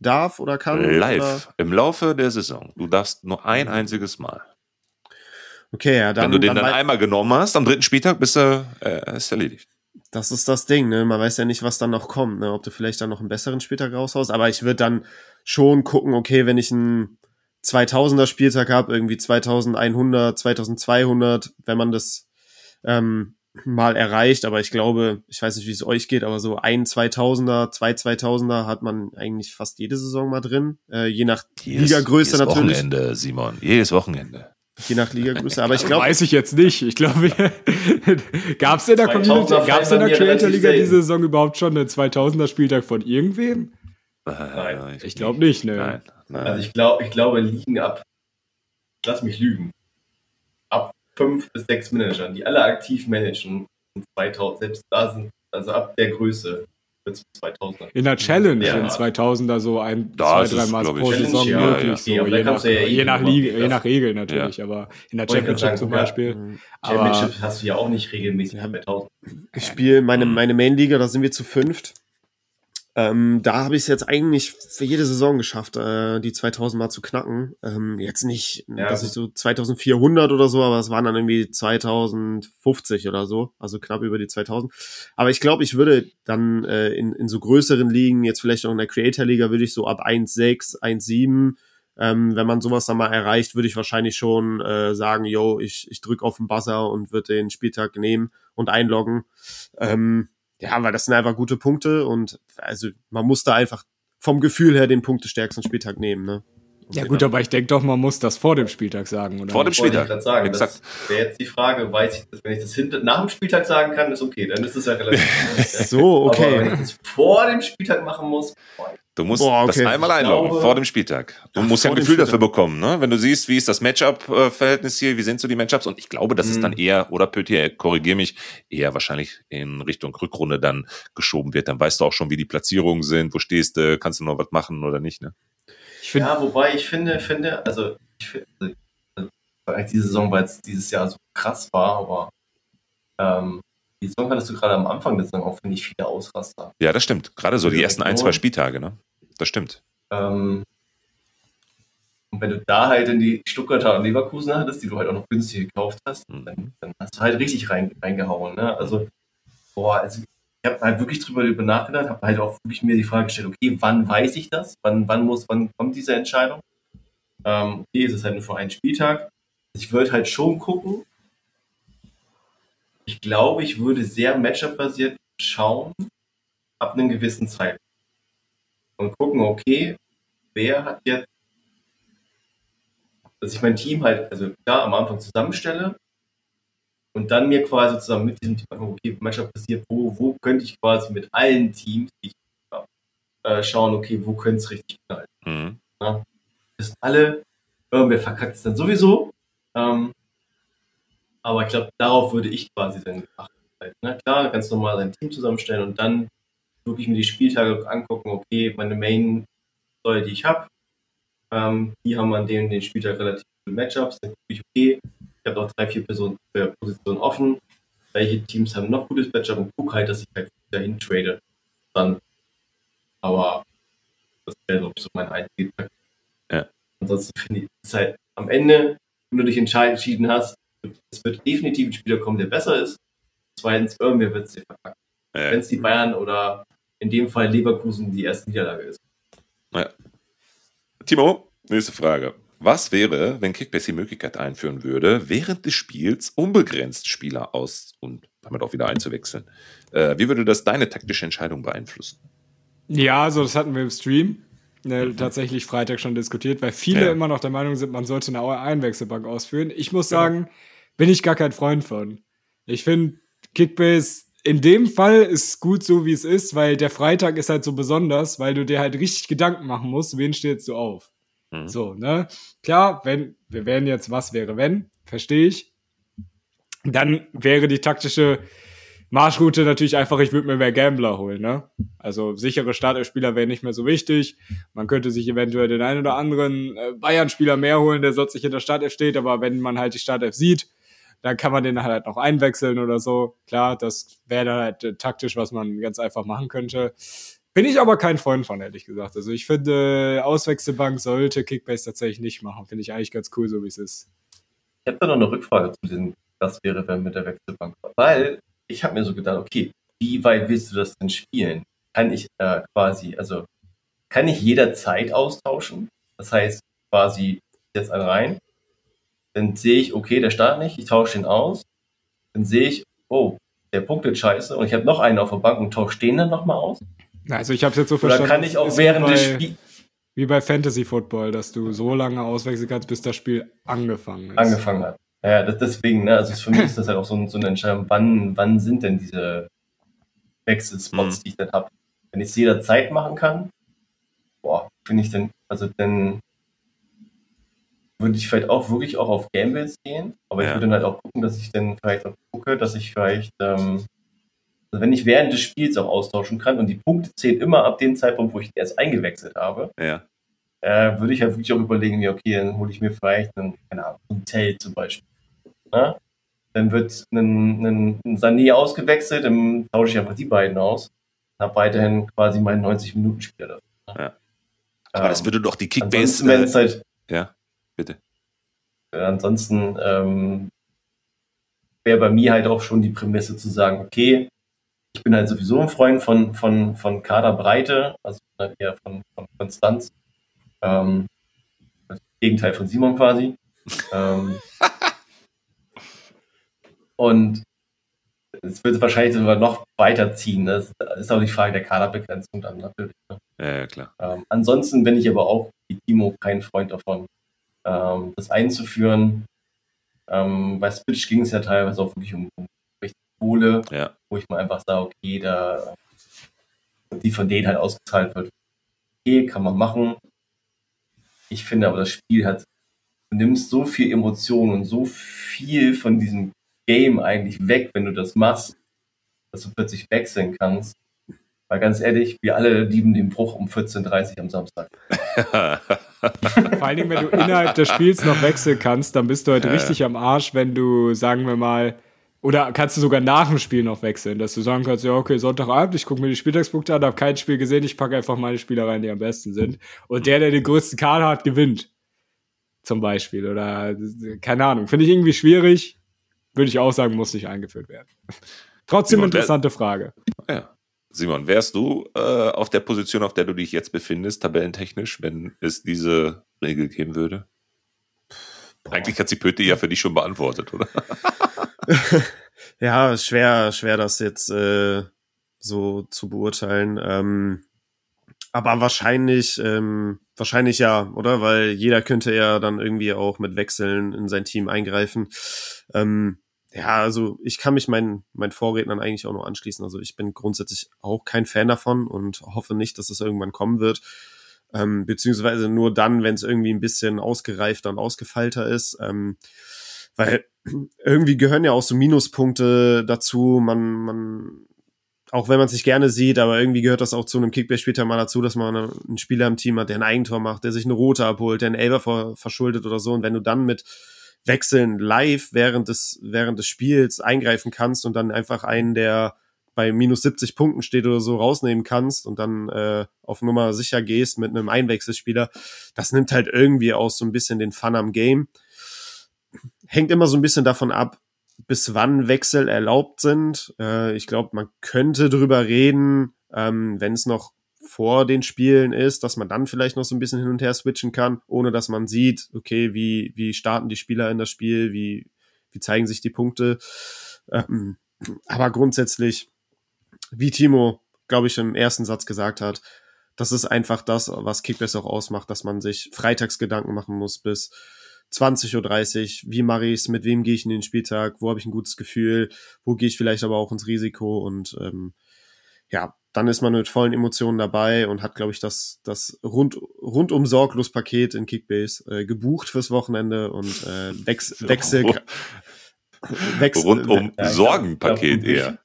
[SPEAKER 3] darf oder kann?
[SPEAKER 2] Live,
[SPEAKER 3] oder?
[SPEAKER 2] im Laufe der Saison. Du darfst nur ein mhm. einziges Mal.
[SPEAKER 3] Okay, ja, dann.
[SPEAKER 2] Wenn du den dann, dann einmal genommen hast, am dritten Spieltag bist du, äh, ist erledigt.
[SPEAKER 3] Das ist das Ding, ne? Man weiß ja nicht, was dann noch kommt, ne? Ob du vielleicht dann noch einen besseren Spieltag raushaust. Aber ich würde dann schon gucken, okay, wenn ich einen 2000er Spieltag habe, irgendwie 2100, 2200, wenn man das ähm, mal erreicht. Aber ich glaube, ich weiß nicht, wie es euch geht, aber so ein 2000er, zwei 2000er hat man eigentlich fast jede Saison mal drin. Äh, je nach jedes, Ligagröße
[SPEAKER 2] jedes
[SPEAKER 3] natürlich.
[SPEAKER 2] Wochenende, Simon. Jedes Wochenende.
[SPEAKER 3] Je nach Ligagröße. Aber ich glaube.
[SPEAKER 5] Weiß ich jetzt nicht. Ich glaube, (laughs) gab es in der Community, gab es in der Creator Liga diese Saison überhaupt schon einen 2000er Spieltag von irgendwem?
[SPEAKER 4] Nein.
[SPEAKER 5] Ich glaube nicht, ne?
[SPEAKER 2] Nein, nein.
[SPEAKER 4] Also ich glaube, ich glaube, liegen ab, lass mich lügen, ab fünf bis sechs Managern, die alle aktiv managen, 2000, selbst da sind, also ab der Größe, wird 2000.
[SPEAKER 5] In der Challenge ja. in 2000er so ein,
[SPEAKER 2] da
[SPEAKER 5] zwei, dreimal pro Saison
[SPEAKER 4] ja,
[SPEAKER 5] möglich.
[SPEAKER 4] Ja.
[SPEAKER 5] So, je, nach, ja je, nach Liga, je nach Regel natürlich, aber in der Championship sagen, zum Beispiel.
[SPEAKER 4] Championship aber, hast du ja auch nicht regelmäßig bei 1000.
[SPEAKER 3] Ich spiele meine, meine Main-Liga, da sind wir zu fünft. Ähm, da habe ich es jetzt eigentlich für jede Saison geschafft, äh, die 2000 mal zu knacken. Ähm, jetzt nicht, ja. dass ich so 2400 oder so, aber es waren dann irgendwie 2050 oder so, also knapp über die 2000. Aber ich glaube, ich würde dann äh, in, in so größeren Ligen, jetzt vielleicht auch in der Creator-Liga, würde ich so ab 1,6, 1,7 ähm, wenn man sowas dann mal erreicht, würde ich wahrscheinlich schon äh, sagen, yo, ich, ich drücke auf den Buzzer und würde den Spieltag nehmen und einloggen. Ähm, ja, weil das sind einfach gute Punkte und also man muss da einfach vom Gefühl her den punktestärksten Spieltag nehmen, ne?
[SPEAKER 5] Ja gut, aber ich denke doch, man muss das vor dem Spieltag sagen, oder?
[SPEAKER 2] Vor dem Spieltag.
[SPEAKER 4] Ich sagen. Exakt. Das wäre jetzt die Frage, weiß ich das, wenn ich das hinter, nach dem Spieltag sagen kann, ist okay, dann ist es ja relativ. (laughs)
[SPEAKER 3] so, okay.
[SPEAKER 4] Aber wenn ich das vor dem Spieltag machen muss, boah,
[SPEAKER 2] Du musst Boah, okay. das einmal einloggen glaube, vor dem Spieltag. Du musst ja ein Gefühl dafür bekommen, ne? Wenn du siehst, wie ist das Matchup-Verhältnis hier, wie sind so die Matchups? Und ich glaube, dass mhm. es dann eher, oder Pötier, korrigier mich, eher wahrscheinlich in Richtung Rückrunde dann geschoben wird. Dann weißt du auch schon, wie die Platzierungen sind, wo stehst du, kannst du noch was machen oder nicht, ne?
[SPEAKER 4] ja, wobei ich finde, finde, also ich finde, also, diese Saison, weil es dieses Jahr so krass war, aber ähm, die Saison hattest du gerade am Anfang der Saison auch, finde ich, viele Ausraster.
[SPEAKER 2] Ja, das stimmt. Gerade so die ersten ein, zwei Spieltage, ne? Das stimmt.
[SPEAKER 4] Ähm, und wenn du da halt in die Stuttgarter und Leverkusen hattest, die du halt auch noch günstig gekauft hast, mhm. dann, dann, hast du halt richtig rein, reingehauen. Ne? Also, boah, also ich habe halt wirklich drüber nachgedacht, habe halt auch wirklich mir die Frage gestellt, okay, wann weiß ich das? Wann, wann muss, wann kommt diese Entscheidung? Ähm, okay, es ist halt nur für einen Spieltag. Ich würde halt schon gucken, ich glaube, ich würde sehr Matchup-basiert schauen, ab einem gewissen Zeitpunkt. Und gucken, okay, wer hat jetzt, dass ich mein Team halt, also da am Anfang zusammenstelle und dann mir quasi zusammen mit diesem Team, okay, Matchup basiert, wo, wo könnte ich quasi mit allen Teams, die ich habe, äh, schauen, okay, wo könnte es richtig knallen. Mhm. Ja, das sind alle, irgendwer verkackt es dann sowieso. Ähm, aber ich glaube, darauf würde ich quasi dann achten. Ne? Klar, ganz normal ein Team zusammenstellen und dann wirklich mir die Spieltage angucken, okay, meine Main-Säule, die ich habe, ähm, die haben an dem den Spieltag relativ viele Matchups, dann gucke ich, okay, ich habe noch drei, vier Personen, äh, Positionen offen, welche Teams haben noch gutes Matchup und gucke halt, dass ich halt dahin trade. Dann, aber das wäre so mein einziger
[SPEAKER 2] ja.
[SPEAKER 4] Ansonsten finde ich es halt am Ende, wenn du dich entschieden hast, es wird definitiv ein Spieler kommen, der besser ist. Zweitens, irgendwer wird es dir verpacken. Ja. Wenn es die Bayern oder in dem Fall Leverkusen die erste Niederlage ist.
[SPEAKER 2] Ja. Timo, nächste Frage. Was wäre, wenn Kickbase die Möglichkeit einführen würde, während des Spiels unbegrenzt Spieler aus und damit auch wieder einzuwechseln? Äh, wie würde das deine taktische Entscheidung beeinflussen?
[SPEAKER 5] Ja, also das hatten wir im Stream ne, mhm. tatsächlich Freitag schon diskutiert, weil viele ja. immer noch der Meinung sind, man sollte eine Einwechselbank ausführen. Ich muss sagen, ja. bin ich gar kein Freund von. Ich finde, Kickbase in dem Fall ist gut so, wie es ist, weil der Freitag ist halt so besonders, weil du dir halt richtig Gedanken machen musst, wen stellst du auf. Mhm. So, ne? Klar, wenn, wir wären jetzt, was wäre, wenn, verstehe ich. Dann wäre die taktische Marschroute natürlich einfach, ich würde mir mehr Gambler holen, ne? Also sichere Starterspieler wären nicht mehr so wichtig. Man könnte sich eventuell den einen oder anderen äh, Bayern-Spieler mehr holen, der sonst nicht in der Startelf steht, aber wenn man halt die Startelf sieht, dann kann man den halt noch einwechseln oder so. Klar, das wäre dann halt äh, taktisch, was man ganz einfach machen könnte. Bin ich aber kein Freund von, ehrlich gesagt. Also ich finde, Auswechselbank sollte Kickbase tatsächlich nicht machen. Finde ich eigentlich ganz cool, so wie es ist.
[SPEAKER 4] Ich habe da noch eine Rückfrage zu diesem, was wäre, wenn mit der Wechselbank. Weil ich habe mir so gedacht, okay, wie weit willst du das denn spielen? Kann ich äh, quasi, also kann ich jederzeit austauschen? Das heißt, quasi jetzt einen rein, dann sehe ich, okay, der startet nicht, ich tausche ihn aus, dann sehe ich, oh, der punktet scheiße und ich habe noch einen auf der Bank und tausche den dann nochmal aus.
[SPEAKER 5] Also ich habe es jetzt so verstanden.
[SPEAKER 4] Oder kann ich auch während des
[SPEAKER 5] Spiels wie bei Fantasy Football, dass du so lange auswechseln kannst, bis das Spiel angefangen ist.
[SPEAKER 4] Angefangen hat. Ja, das, deswegen, ne, also für mich ist das halt auch so, so eine Entscheidung, wann, wann sind denn diese Wechselspots, mhm. die ich dann habe. Wenn ich es jederzeit machen kann, boah, finde ich dann, also dann würde ich vielleicht auch wirklich auch auf Gambles gehen, aber ja. ich würde dann halt auch gucken, dass ich dann vielleicht auch gucke, dass ich vielleicht, ähm, also wenn ich während des Spiels auch austauschen kann und die Punkte zählen immer ab dem Zeitpunkt, wo ich erst eingewechselt habe,
[SPEAKER 2] ja
[SPEAKER 4] äh, würde ich halt wirklich auch überlegen, ja, okay, dann hole ich mir vielleicht einen, keine Ahnung, ein Tell zum Beispiel. Na? Dann wird ein, ein, ein Sané ausgewechselt, dann tausche ich einfach die beiden aus. Habe weiterhin quasi meinen 90-Minuten-Spieler
[SPEAKER 2] dafür. Ja. Aber ähm, das würde doch die Kickbase.
[SPEAKER 4] Äh, halt,
[SPEAKER 2] ja, bitte.
[SPEAKER 4] Äh, ansonsten ähm, wäre bei mir halt auch schon die Prämisse zu sagen, okay, ich bin halt sowieso ein Freund von, von, von Kaderbreite, also eher von, von Konstanz. Ähm, das Gegenteil von Simon quasi. ähm, (laughs) und es wird wahrscheinlich sogar noch weiterziehen. Das ist auch die Frage der Kaderbegrenzung dann natürlich.
[SPEAKER 2] Ne? Ja, ja, klar.
[SPEAKER 4] Ähm, ansonsten bin ich aber auch, wie Timo, kein Freund davon, ähm, das einzuführen. Ähm, bei Switch ging es ja teilweise auch wirklich um, richtig Kohle,
[SPEAKER 2] ja.
[SPEAKER 4] wo ich mal einfach sage, okay, da die von denen halt ausgezahlt wird. Okay, kann man machen. Ich finde aber, das Spiel hat, du nimmst so viel Emotion und so viel von diesem Game eigentlich weg, wenn du das machst, dass du plötzlich wechseln kannst. Weil ganz ehrlich, wir alle lieben den Bruch um 14.30 Uhr am Samstag. (laughs)
[SPEAKER 5] Vor allen Dingen, wenn du innerhalb des Spiels noch wechseln kannst, dann bist du halt ja. richtig am Arsch, wenn du, sagen wir mal, oder kannst du sogar nach dem Spiel noch wechseln, dass du sagen kannst, ja, okay, Sonntagabend, ich gucke mir die Spieltagspunkte an, habe kein Spiel gesehen, ich packe einfach meine Spieler rein, die am besten sind. Und der, der den größten Kader hat, gewinnt. Zum Beispiel. Oder keine Ahnung. Finde ich irgendwie schwierig. Würde ich auch sagen, muss nicht eingeführt werden. Trotzdem interessante Frage.
[SPEAKER 2] Ja. Simon, wärst du äh, auf der Position, auf der du dich jetzt befindest, tabellentechnisch, wenn es diese Regel geben würde? Boah. Eigentlich hat sie Pöte ja für dich schon beantwortet, oder? (laughs)
[SPEAKER 3] ja, schwer, schwer das jetzt äh, so zu beurteilen. Ähm, aber wahrscheinlich, ähm, wahrscheinlich ja, oder? Weil jeder könnte ja dann irgendwie auch mit Wechseln in sein Team eingreifen. Ähm, ja, also ich kann mich meinen, meinen Vorrednern eigentlich auch nur anschließen. Also ich bin grundsätzlich auch kein Fan davon und hoffe nicht, dass es irgendwann kommen wird. Ähm, beziehungsweise nur dann, wenn es irgendwie ein bisschen ausgereifter und ausgefeilter ist. Ähm, weil (clears throat) irgendwie gehören ja auch so Minuspunkte dazu. Man, man auch wenn man es nicht gerne sieht, aber irgendwie gehört das auch zu einem Kickbase-Spieltag mal dazu, dass man einen Spieler im Team hat, der ein Eigentor macht, der sich eine Rote abholt, der einen Elber verschuldet oder so. Und wenn du dann mit Wechseln live während des, während des Spiels eingreifen kannst und dann einfach einen, der bei minus 70 Punkten steht oder so, rausnehmen kannst und dann äh, auf Nummer sicher gehst mit einem Einwechselspieler, das nimmt halt irgendwie auch so ein bisschen den Fun am Game. Hängt immer so ein bisschen davon ab, bis wann Wechsel erlaubt sind. Äh, ich glaube, man könnte drüber reden, ähm, wenn es noch vor den Spielen ist, dass man dann vielleicht noch so ein bisschen hin und her switchen kann, ohne dass man sieht, okay, wie, wie starten die Spieler in das Spiel, wie, wie zeigen sich die Punkte. Ähm, aber grundsätzlich, wie Timo, glaube ich, im ersten Satz gesagt hat, das ist einfach das, was Kickbase auch ausmacht, dass man sich freitags Gedanken machen muss bis 20.30 Uhr, wie mache ich es, mit wem gehe ich in den Spieltag, wo habe ich ein gutes Gefühl, wo gehe ich vielleicht aber auch ins Risiko? Und ähm, ja, dann ist man mit vollen Emotionen dabei und hat, glaube ich, das, das rund, rundum sorglos Paket in Kickbase äh, gebucht fürs Wochenende und äh, Wechs (laughs) Wechsel.
[SPEAKER 2] Wechsel rundum ja, Sorgenpaket eher.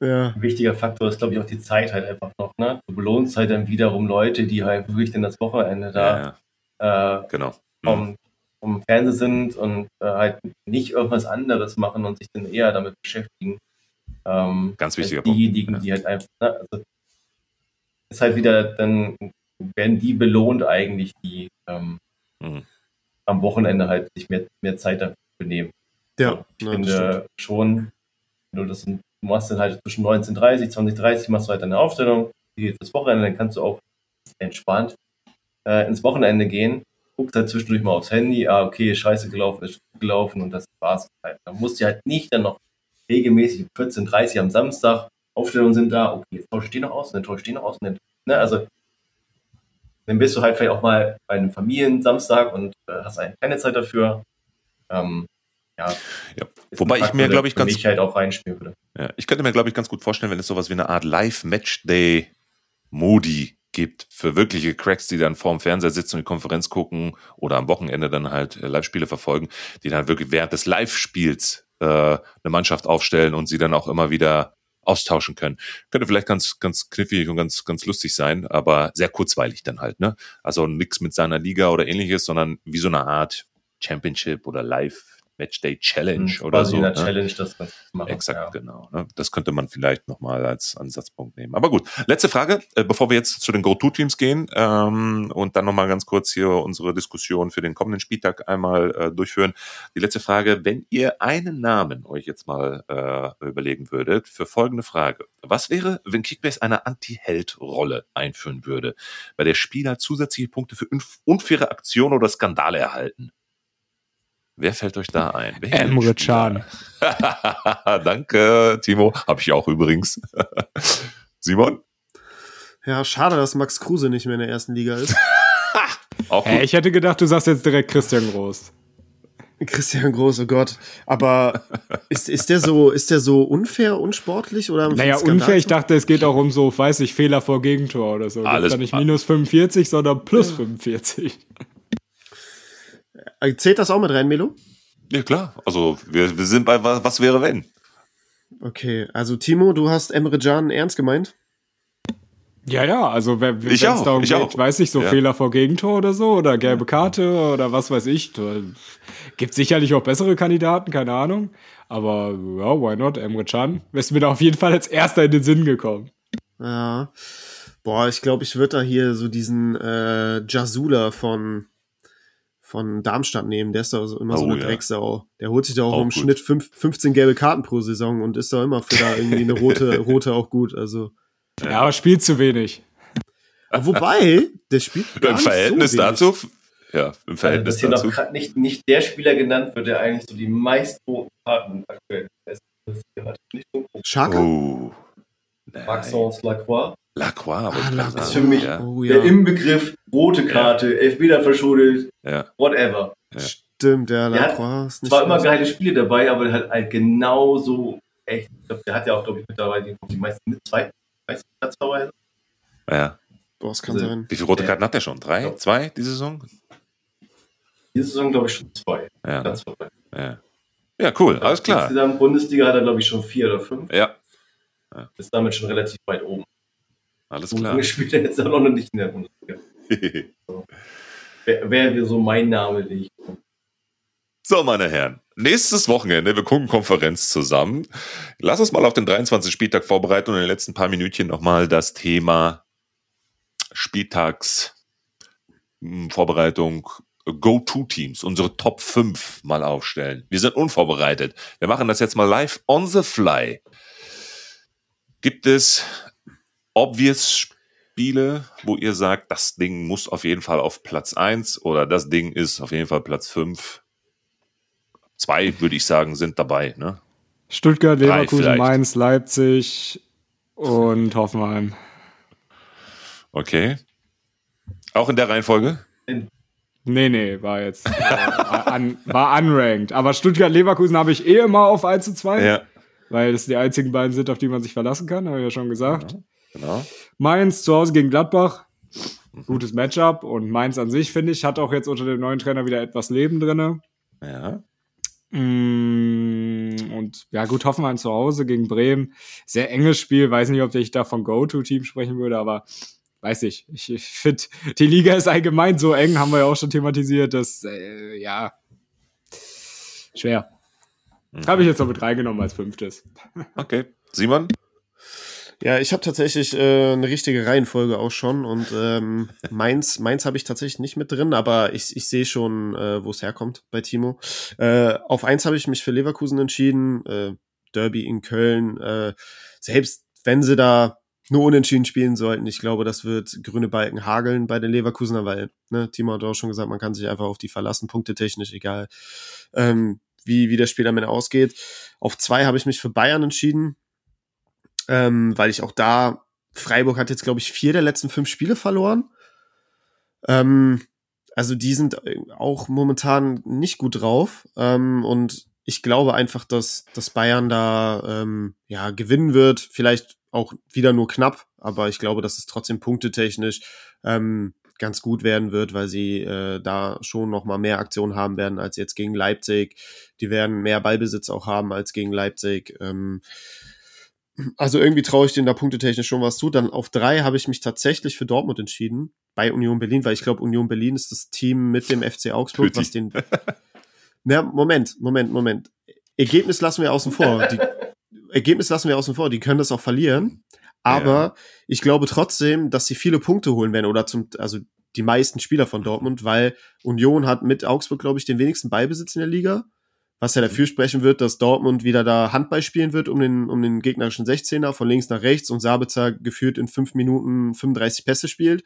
[SPEAKER 4] Ja. Ein wichtiger Faktor ist, glaube ich, auch die Zeit halt einfach noch. Ne? Du belohnst halt dann wiederum Leute, die halt wirklich dann das Wochenende da
[SPEAKER 2] ja, äh, genau.
[SPEAKER 4] Mhm vom Fernsehen sind und äh, halt nicht irgendwas anderes machen und sich dann eher damit beschäftigen. Ähm,
[SPEAKER 2] Ganz wichtiger
[SPEAKER 4] Punkt. Diejenigen, ja. die halt einfach, ne, also ist halt wieder, dann werden die belohnt eigentlich, die ähm, mhm. am Wochenende halt sich mehr, mehr Zeit dafür nehmen.
[SPEAKER 3] Ja,
[SPEAKER 4] ich ja, finde schon, wenn du das du machst dann halt zwischen 19.30 20.30 machst du halt deine Aufstellung, die geht fürs Wochenende, dann kannst du auch entspannt äh, ins Wochenende gehen guckst halt zwischendurch mal aufs Handy, ah, okay, scheiße gelaufen, ist gelaufen und das war's halt. Da musst du halt nicht dann noch regelmäßig 14.30 am Samstag, Aufstellungen sind da, okay, jetzt tausche ich den noch aus, dann tausche ich den noch aus. Ne, also dann bist du halt vielleicht auch mal bei einem Familiensamstag und äh, hast eigentlich keine Zeit dafür. Ähm, ja,
[SPEAKER 2] ja. Wobei ich mir, glaube ich, ganz.
[SPEAKER 4] halt auch reinspielen würde.
[SPEAKER 2] Ja, ich könnte mir, glaube ich, ganz gut vorstellen, wenn es sowas wie eine Art Live-Matchday-Modi gibt für wirkliche Cracks, die dann vorm Fernseher sitzen und die Konferenz gucken oder am Wochenende dann halt äh, Live-Spiele verfolgen, die dann wirklich während des Live-Spiels äh, eine Mannschaft aufstellen und sie dann auch immer wieder austauschen können. Könnte vielleicht ganz, ganz knifflig und ganz, ganz lustig sein, aber sehr kurzweilig dann halt, ne? Also nichts mit seiner Liga oder ähnliches, sondern wie so eine Art Championship oder Live Matchday Challenge mhm, oder so. In der
[SPEAKER 4] ne? Challenge das
[SPEAKER 2] machen. Exakt, ja. genau. Ne? Das könnte man vielleicht nochmal als Ansatzpunkt nehmen. Aber gut, letzte Frage, äh, bevor wir jetzt zu den Go-To-Teams gehen ähm, und dann nochmal ganz kurz hier unsere Diskussion für den kommenden Spieltag einmal äh, durchführen. Die letzte Frage, wenn ihr einen Namen euch jetzt mal äh, überlegen würdet, für folgende Frage. Was wäre, wenn Kickbase eine Anti-Held-Rolle einführen würde, bei der Spieler zusätzliche Punkte für unfaire Aktionen oder Skandale erhalten? Wer fällt euch da ein?
[SPEAKER 5] Emre Can. (laughs)
[SPEAKER 2] Danke, Timo. Habe ich auch übrigens. (laughs) Simon?
[SPEAKER 3] Ja, schade, dass Max Kruse nicht mehr in der ersten Liga ist. (laughs)
[SPEAKER 5] auch hey, ich hätte gedacht, du sagst jetzt direkt Christian Groß.
[SPEAKER 3] Christian Groß, oh Gott. Aber ist, ist, der so, ist der so unfair, unsportlich oder?
[SPEAKER 5] Naja, unfair, ich dachte, es geht auch um so, weiß ich, Fehler vor Gegentor oder so. Alles nicht minus 45, sondern plus ja. 45.
[SPEAKER 3] Äh, zählt das auch mit rein, Melo?
[SPEAKER 2] Ja, klar. Also, wir, wir sind bei was, was wäre, wenn?
[SPEAKER 3] Okay, also Timo, du hast Emre Can ernst gemeint?
[SPEAKER 5] Ja, ja, also wenn
[SPEAKER 2] es darum
[SPEAKER 5] ich geht, auch. weiß ich, so ja. Fehler vor Gegentor oder so oder gelbe Karte oder was weiß ich. Gibt sicherlich auch bessere Kandidaten, keine Ahnung. Aber ja, why not? Emre Can ist mir da auf jeden Fall als erster in den Sinn gekommen.
[SPEAKER 3] Ja. Boah, ich glaube, ich würde da hier so diesen äh, Jasula von von Darmstadt nehmen. Der ist doch immer oh, so eine ja. Drecksau. Der holt sich da auch, auch im gut. Schnitt fünf, 15 gelbe Karten pro Saison und ist da immer für da irgendwie eine rote, (laughs) rote auch gut. Also.
[SPEAKER 5] Ja, aber spielt zu wenig.
[SPEAKER 3] Wobei, der spielt
[SPEAKER 2] gar Im Verhältnis so dazu, ja, im Verhältnis
[SPEAKER 4] also, dass hier dazu. noch nicht, nicht der Spieler genannt wird, der eigentlich so die meisten roten Karten aktuell ist.
[SPEAKER 3] Schaka?
[SPEAKER 2] Oh.
[SPEAKER 4] Maxence Lacroix.
[SPEAKER 2] Lacroix, aber
[SPEAKER 4] ah, Lacroix. ist für mich ja. oh, ja. der Inbegriff rote Karte, ja. Elfmeter verschuldet,
[SPEAKER 2] ja.
[SPEAKER 4] whatever.
[SPEAKER 3] Ja. Stimmt, der Lacroix
[SPEAKER 4] ist nicht Zwar immer geile Spiele dabei, aber hat halt genauso echt, ich glaube, der hat ja auch, glaube ich, mittlerweile die meisten mit zwei, meisten Platzverweise.
[SPEAKER 2] Ja.
[SPEAKER 3] Boah, das kann also, sein.
[SPEAKER 2] Wie viele rote Karten hat der schon? Drei? Zwei diese Saison?
[SPEAKER 4] Diese Saison, glaube ich, schon zwei.
[SPEAKER 2] Ja. Ja. ja, cool, alles klar.
[SPEAKER 4] Insgesamt Bundesliga hat er, glaube ich, schon vier oder fünf.
[SPEAKER 2] Ja,
[SPEAKER 4] ja. ist damit schon relativ weit oben.
[SPEAKER 2] Alles klar. Und
[SPEAKER 4] spielt er jetzt auch noch nicht in der Bundesliga. (laughs) so. Wäre wär so mein Name, den ich.
[SPEAKER 2] So, meine Herren, nächstes Wochenende, wir gucken Konferenz zusammen. Lass uns mal auf den 23. Spieltag vorbereiten und in den letzten paar Minütchen nochmal das Thema Spieltags hm, Go-To-Teams, unsere Top 5 mal aufstellen. Wir sind unvorbereitet. Wir machen das jetzt mal live on the fly. Gibt es obvious Spiele, wo ihr sagt, das Ding muss auf jeden Fall auf Platz 1 oder das Ding ist auf jeden Fall Platz 5? Zwei, würde ich sagen, sind dabei. Ne?
[SPEAKER 5] Stuttgart, Leverkusen, Mainz, Leipzig und Hoffenheim.
[SPEAKER 2] Okay. Auch in der Reihenfolge?
[SPEAKER 5] Nee, nee, war jetzt äh, (laughs) un, war unranked. Aber Stuttgart Leverkusen habe ich eh immer auf 1 zu 2. Ja. Weil das die einzigen beiden sind, auf die man sich verlassen kann, habe ich ja schon gesagt. Ja, genau. Mainz zu Hause gegen Gladbach. Gutes Matchup. Und Mainz an sich, finde ich, hat auch jetzt unter dem neuen Trainer wieder etwas Leben drin.
[SPEAKER 2] Ja.
[SPEAKER 5] Mm, und ja, gut, Hoffenheim zu Hause gegen Bremen. Sehr enges Spiel. Weiß nicht, ob ich da von Go-To-Team sprechen würde, aber weiß ich. Ich, ich finde, die Liga ist allgemein so eng, haben wir ja auch schon thematisiert, dass, äh, ja, schwer. Mhm. Habe ich jetzt noch mit reingenommen als fünftes.
[SPEAKER 2] Okay. Simon?
[SPEAKER 3] Ja, ich habe tatsächlich äh, eine richtige Reihenfolge auch schon und ähm, meins, meins habe ich tatsächlich nicht mit drin, aber ich, ich sehe schon, äh, wo es herkommt bei Timo. Äh, auf eins habe ich mich für Leverkusen entschieden, äh, Derby in Köln. Äh, selbst wenn sie da nur unentschieden spielen sollten. Ich glaube, das wird grüne Balken hageln bei den Leverkusener, weil, ne, Timo hat auch schon gesagt, man kann sich einfach auf die verlassen, Punkte technisch, egal ähm, wie, wie das Spiel am Ende ausgeht. Auf zwei habe ich mich für Bayern entschieden, ähm, weil ich auch da, Freiburg hat jetzt, glaube ich, vier der letzten fünf Spiele verloren. Ähm, also die sind auch momentan nicht gut drauf. Ähm, und ich glaube einfach, dass, dass Bayern da ähm, ja gewinnen wird. Vielleicht auch wieder nur knapp, aber ich glaube, dass es trotzdem punktetechnisch ähm, ganz gut werden wird, weil sie äh, da schon noch mal mehr Aktionen haben werden als jetzt gegen Leipzig. Die werden mehr Ballbesitz auch haben als gegen Leipzig. Ähm, also irgendwie traue ich denen da punktetechnisch schon was zu. Dann auf drei habe ich mich tatsächlich für Dortmund entschieden bei Union Berlin, weil ich glaube, Union Berlin ist das Team mit dem FC Augsburg, was den. Na, Moment, Moment, Moment. Ergebnis lassen wir außen vor. Die, (laughs) Ergebnis lassen wir außen vor, die können das auch verlieren. Aber ja. ich glaube trotzdem, dass sie viele Punkte holen werden oder zum, also die meisten Spieler von Dortmund, weil Union hat mit Augsburg, glaube ich, den wenigsten Beibesitz in der Liga. Was ja dafür sprechen wird, dass Dortmund wieder da Handball spielen wird um den, um den gegnerischen 16er von links nach rechts und Sabitzer geführt in fünf Minuten 35 Pässe spielt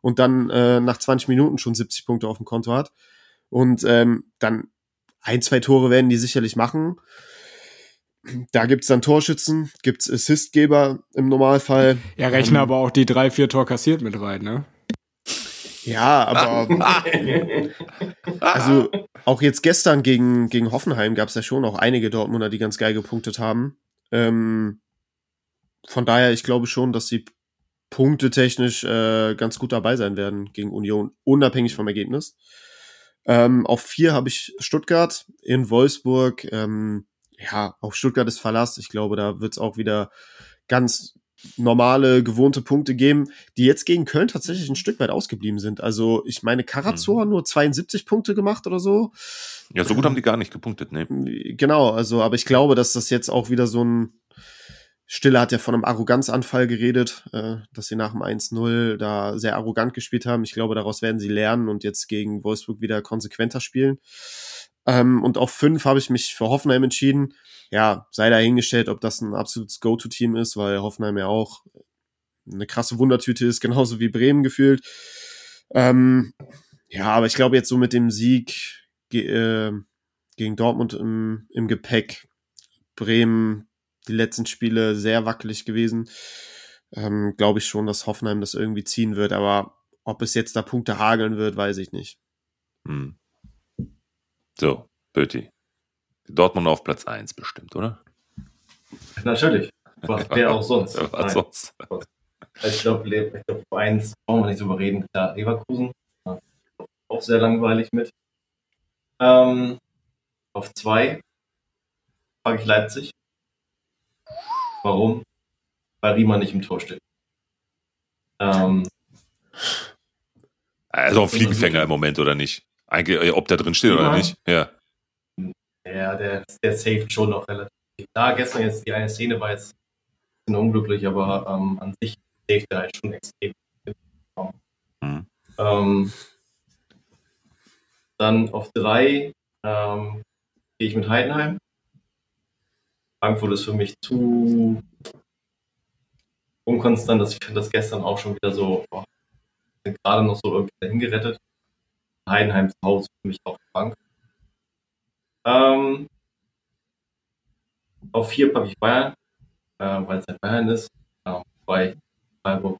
[SPEAKER 3] und dann äh, nach 20 Minuten schon 70 Punkte auf dem Konto hat. Und ähm, dann ein, zwei Tore werden die sicherlich machen. Da gibt's dann Torschützen, gibt's Assistgeber im Normalfall.
[SPEAKER 5] Ja, rechne ähm, aber auch die drei, vier Tor kassiert mit rein, ne?
[SPEAKER 3] Ja, aber (laughs) also auch jetzt gestern gegen, gegen Hoffenheim gab's ja schon auch einige Dortmunder, die ganz geil gepunktet haben. Ähm, von daher, ich glaube schon, dass sie punktetechnisch äh, ganz gut dabei sein werden gegen Union, unabhängig vom Ergebnis. Ähm, auf vier habe ich Stuttgart in Wolfsburg. Ähm, ja, auf Stuttgart ist Verlass. Ich glaube, da wird es auch wieder ganz normale, gewohnte Punkte geben, die jetzt gegen Köln tatsächlich ein Stück weit ausgeblieben sind. Also ich meine, Karazor mhm. nur 72 Punkte gemacht oder so.
[SPEAKER 2] Ja, so gut haben die gar nicht gepunktet, ne?
[SPEAKER 3] Genau, also, aber ich glaube, dass das jetzt auch wieder so ein Stille hat ja von einem Arroganzanfall geredet, äh, dass sie nach dem 1-0 da sehr arrogant gespielt haben. Ich glaube, daraus werden sie lernen und jetzt gegen Wolfsburg wieder konsequenter spielen. Ähm, und auf fünf habe ich mich für Hoffenheim entschieden. Ja, sei dahingestellt, ob das ein absolutes Go-To-Team ist, weil Hoffenheim ja auch eine krasse Wundertüte ist, (laughs) genauso wie Bremen gefühlt. Ähm, ja, aber ich glaube jetzt so mit dem Sieg ge äh, gegen Dortmund im, im Gepäck, Bremen die letzten Spiele sehr wackelig gewesen, ähm, glaube ich schon, dass Hoffenheim das irgendwie ziehen wird. Aber ob es jetzt da Punkte hageln wird, weiß ich nicht. Hm.
[SPEAKER 2] So, Böti. Dortmund auf Platz 1 bestimmt, oder?
[SPEAKER 4] Natürlich. Was (laughs) wer auch sonst.
[SPEAKER 2] Was sonst?
[SPEAKER 4] Ich glaube, glaub, auf 1 brauchen wir nicht drüber reden. Klar, Leverkusen. Auch sehr langweilig mit. Ähm, auf 2 packe ich Leipzig. Warum? weil Riemann nicht im Tor steht. Ähm,
[SPEAKER 2] also ein Fliegenfänger im Moment, oder nicht? Eigentlich, äh, ob der drin steht oder nicht. Ja.
[SPEAKER 4] Ja, der, der saved schon noch relativ. Klar, gestern jetzt die eine Szene war jetzt ein bisschen unglücklich, aber ähm, an sich saved er halt schon extrem. Mhm. Ähm, dann auf drei ähm, gehe ich mit Heidenheim. Frankfurt ist für mich zu unkonstant. Ich finde das gestern auch schon wieder so, oh, sind gerade noch so irgendwie dahin gerettet. Heidenheim zu Hause für mich auch krank. Ähm, auf vier packe ich Bayern, äh, weil es halt Bayern ist. Ja, wobei Freiburg.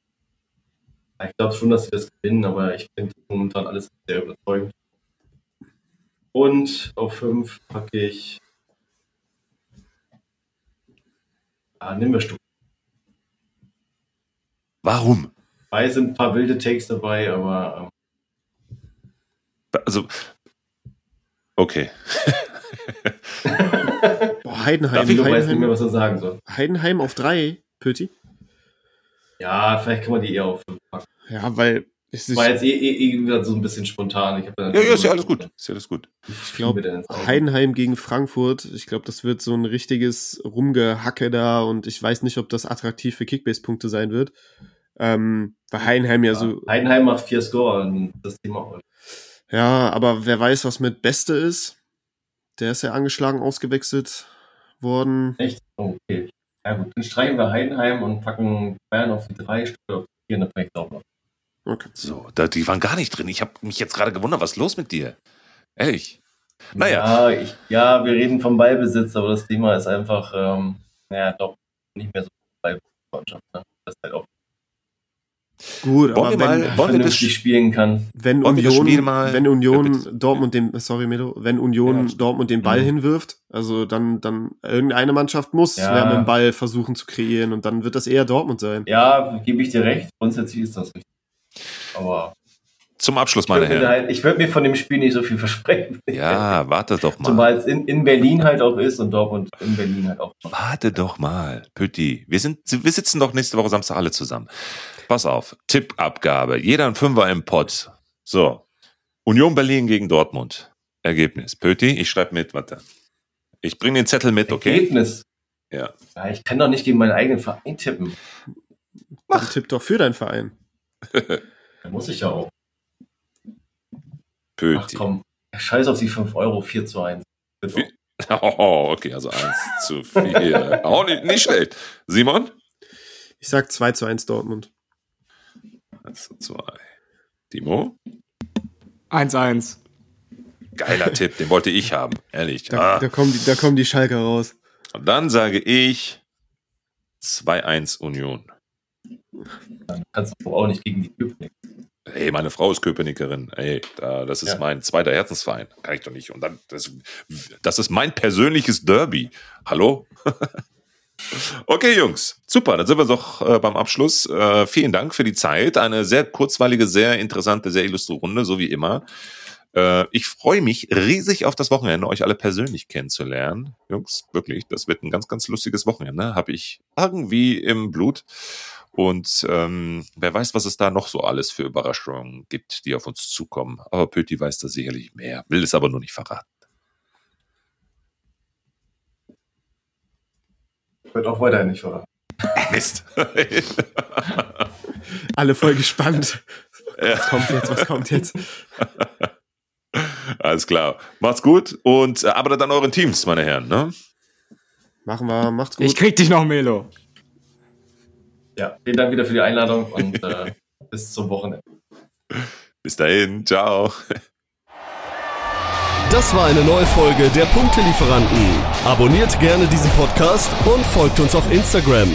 [SPEAKER 4] Ich glaube schon, dass sie das gewinnen, aber ich finde momentan alles sehr überzeugend. Und auf fünf packe ich. Ah, nehmen wir Stuttgart.
[SPEAKER 2] Warum?
[SPEAKER 4] Weil sind ein paar wilde Takes dabei, aber.
[SPEAKER 2] Also. Okay. (laughs)
[SPEAKER 3] Boah, Heidenheim.
[SPEAKER 4] Darf ich Heidenheim, weiß nicht mehr, was er sagen soll.
[SPEAKER 3] Heidenheim auf drei, Pöti?
[SPEAKER 4] Ja, vielleicht kann man die eher auf fünf packen.
[SPEAKER 3] Ja, weil
[SPEAKER 4] es war jetzt eh, eh, eh so ein bisschen spontan.
[SPEAKER 2] ja, ja, ist ja alles gut. Ist ja alles gut.
[SPEAKER 3] Ich glaube, Heidenheim gegen Frankfurt, ich glaube, das wird so ein richtiges Rumgehacke da und ich weiß nicht, ob das attraktiv für Kickbase-Punkte sein wird. Ähm, weil Heidenheim ja, ja so.
[SPEAKER 4] Heidenheim macht vier Score und das Thema auch.
[SPEAKER 3] Ja, aber wer weiß, was mit Beste ist. Der ist ja angeschlagen ausgewechselt worden.
[SPEAKER 4] Echt? Okay. Ja gut, dann streichen wir Heidenheim und packen Bayern auf die drei, Stuttgart auf die vier, dann vielleicht auch noch.
[SPEAKER 2] Okay. So, da, die waren gar nicht drin. Ich habe mich jetzt gerade gewundert, was ist los mit dir? Ehrlich.
[SPEAKER 4] Naja. Ja, ich, ja, wir reden vom Ballbesitz, aber das Thema ist einfach, ähm, naja, doch nicht mehr so Ballbesitzmannschaft. Ne? Das ist halt auch
[SPEAKER 3] Gut, wollen aber
[SPEAKER 2] wenn, mal, wollen wir das
[SPEAKER 4] spielen kann.
[SPEAKER 3] Wenn Union, wenn Union ja, Dortmund den, sorry Melo, wenn Union ja, Dortmund den Ball mhm. hinwirft, also dann, dann irgendeine Mannschaft muss ja. mit dem Ball versuchen zu kreieren und dann wird das eher Dortmund sein.
[SPEAKER 4] Ja, gebe ich dir recht. Grundsätzlich ist das richtig. Aber
[SPEAKER 2] zum Abschluss, meine Herren.
[SPEAKER 4] Halt, ich würde mir von dem Spiel nicht so viel versprechen. (laughs)
[SPEAKER 2] Ja, warte doch mal.
[SPEAKER 4] Zumal es in, in Berlin halt auch ist und Dortmund in Berlin halt auch.
[SPEAKER 2] Warte doch mal, Pütti. Wir, sind, wir sitzen doch nächste Woche Samstag alle zusammen. Pass auf, Tippabgabe. Jeder ein Fünfer im Pott. So, Union Berlin gegen Dortmund. Ergebnis. Pöti, ich schreibe mit, warte. Ich bringe den Zettel mit, okay?
[SPEAKER 4] Ergebnis?
[SPEAKER 2] Ja.
[SPEAKER 4] ja. Ich kann doch nicht gegen meinen eigenen Verein tippen.
[SPEAKER 3] Mach. tipp doch für deinen Verein. (laughs)
[SPEAKER 4] da muss ich ja auch.
[SPEAKER 2] Pöti.
[SPEAKER 4] Ach komm, scheiß auf die 5 Euro, 4 zu 1. (laughs)
[SPEAKER 2] Oh, okay, also 1 zu 4. Auch nicht, nicht schlecht. Simon?
[SPEAKER 3] Ich sag 2 zu 1 Dortmund.
[SPEAKER 2] 1 zu 2. Timo?
[SPEAKER 5] 1-1.
[SPEAKER 2] Geiler Tipp, den wollte ich haben, ehrlich.
[SPEAKER 3] Da, ah. da, kommen, die, da kommen die Schalker raus.
[SPEAKER 2] Und dann sage ich 2-1 Union.
[SPEAKER 4] Dann kannst du auch nicht gegen die Köpenick.
[SPEAKER 2] Ey, meine Frau ist Köpenikerin. Ey, da, das ist ja. mein zweiter Herzensverein. Kann ich doch nicht. Und dann, das, das ist mein persönliches Derby. Hallo? (laughs) Okay, Jungs, super. Dann sind wir doch äh, beim Abschluss. Äh, vielen Dank für die Zeit. Eine sehr kurzweilige, sehr interessante, sehr illustre Runde, so wie immer. Äh, ich freue mich riesig auf das Wochenende, euch alle persönlich kennenzulernen. Jungs, wirklich, das wird ein ganz, ganz lustiges Wochenende. Habe ich irgendwie im Blut. Und ähm, wer weiß, was es da noch so alles für Überraschungen gibt, die auf uns zukommen. Aber Pöti weiß da sicherlich mehr, will es aber nur nicht verraten.
[SPEAKER 4] Wird auch weiterhin nicht verraten.
[SPEAKER 2] Mist. (laughs)
[SPEAKER 3] Alle voll gespannt. Was kommt jetzt? Was kommt jetzt? (laughs)
[SPEAKER 2] Alles klar. Macht's gut und äh, arbeitet an euren Teams, meine Herren. Ne?
[SPEAKER 3] Machen wir. Macht's gut.
[SPEAKER 5] Ich krieg dich noch, Melo.
[SPEAKER 4] Ja, vielen Dank wieder für die Einladung und äh, (laughs) bis zum Wochenende.
[SPEAKER 2] Bis dahin. Ciao.
[SPEAKER 1] Das war eine neue Folge der Punktelieferanten. Abonniert gerne diesen Podcast und folgt uns auf Instagram.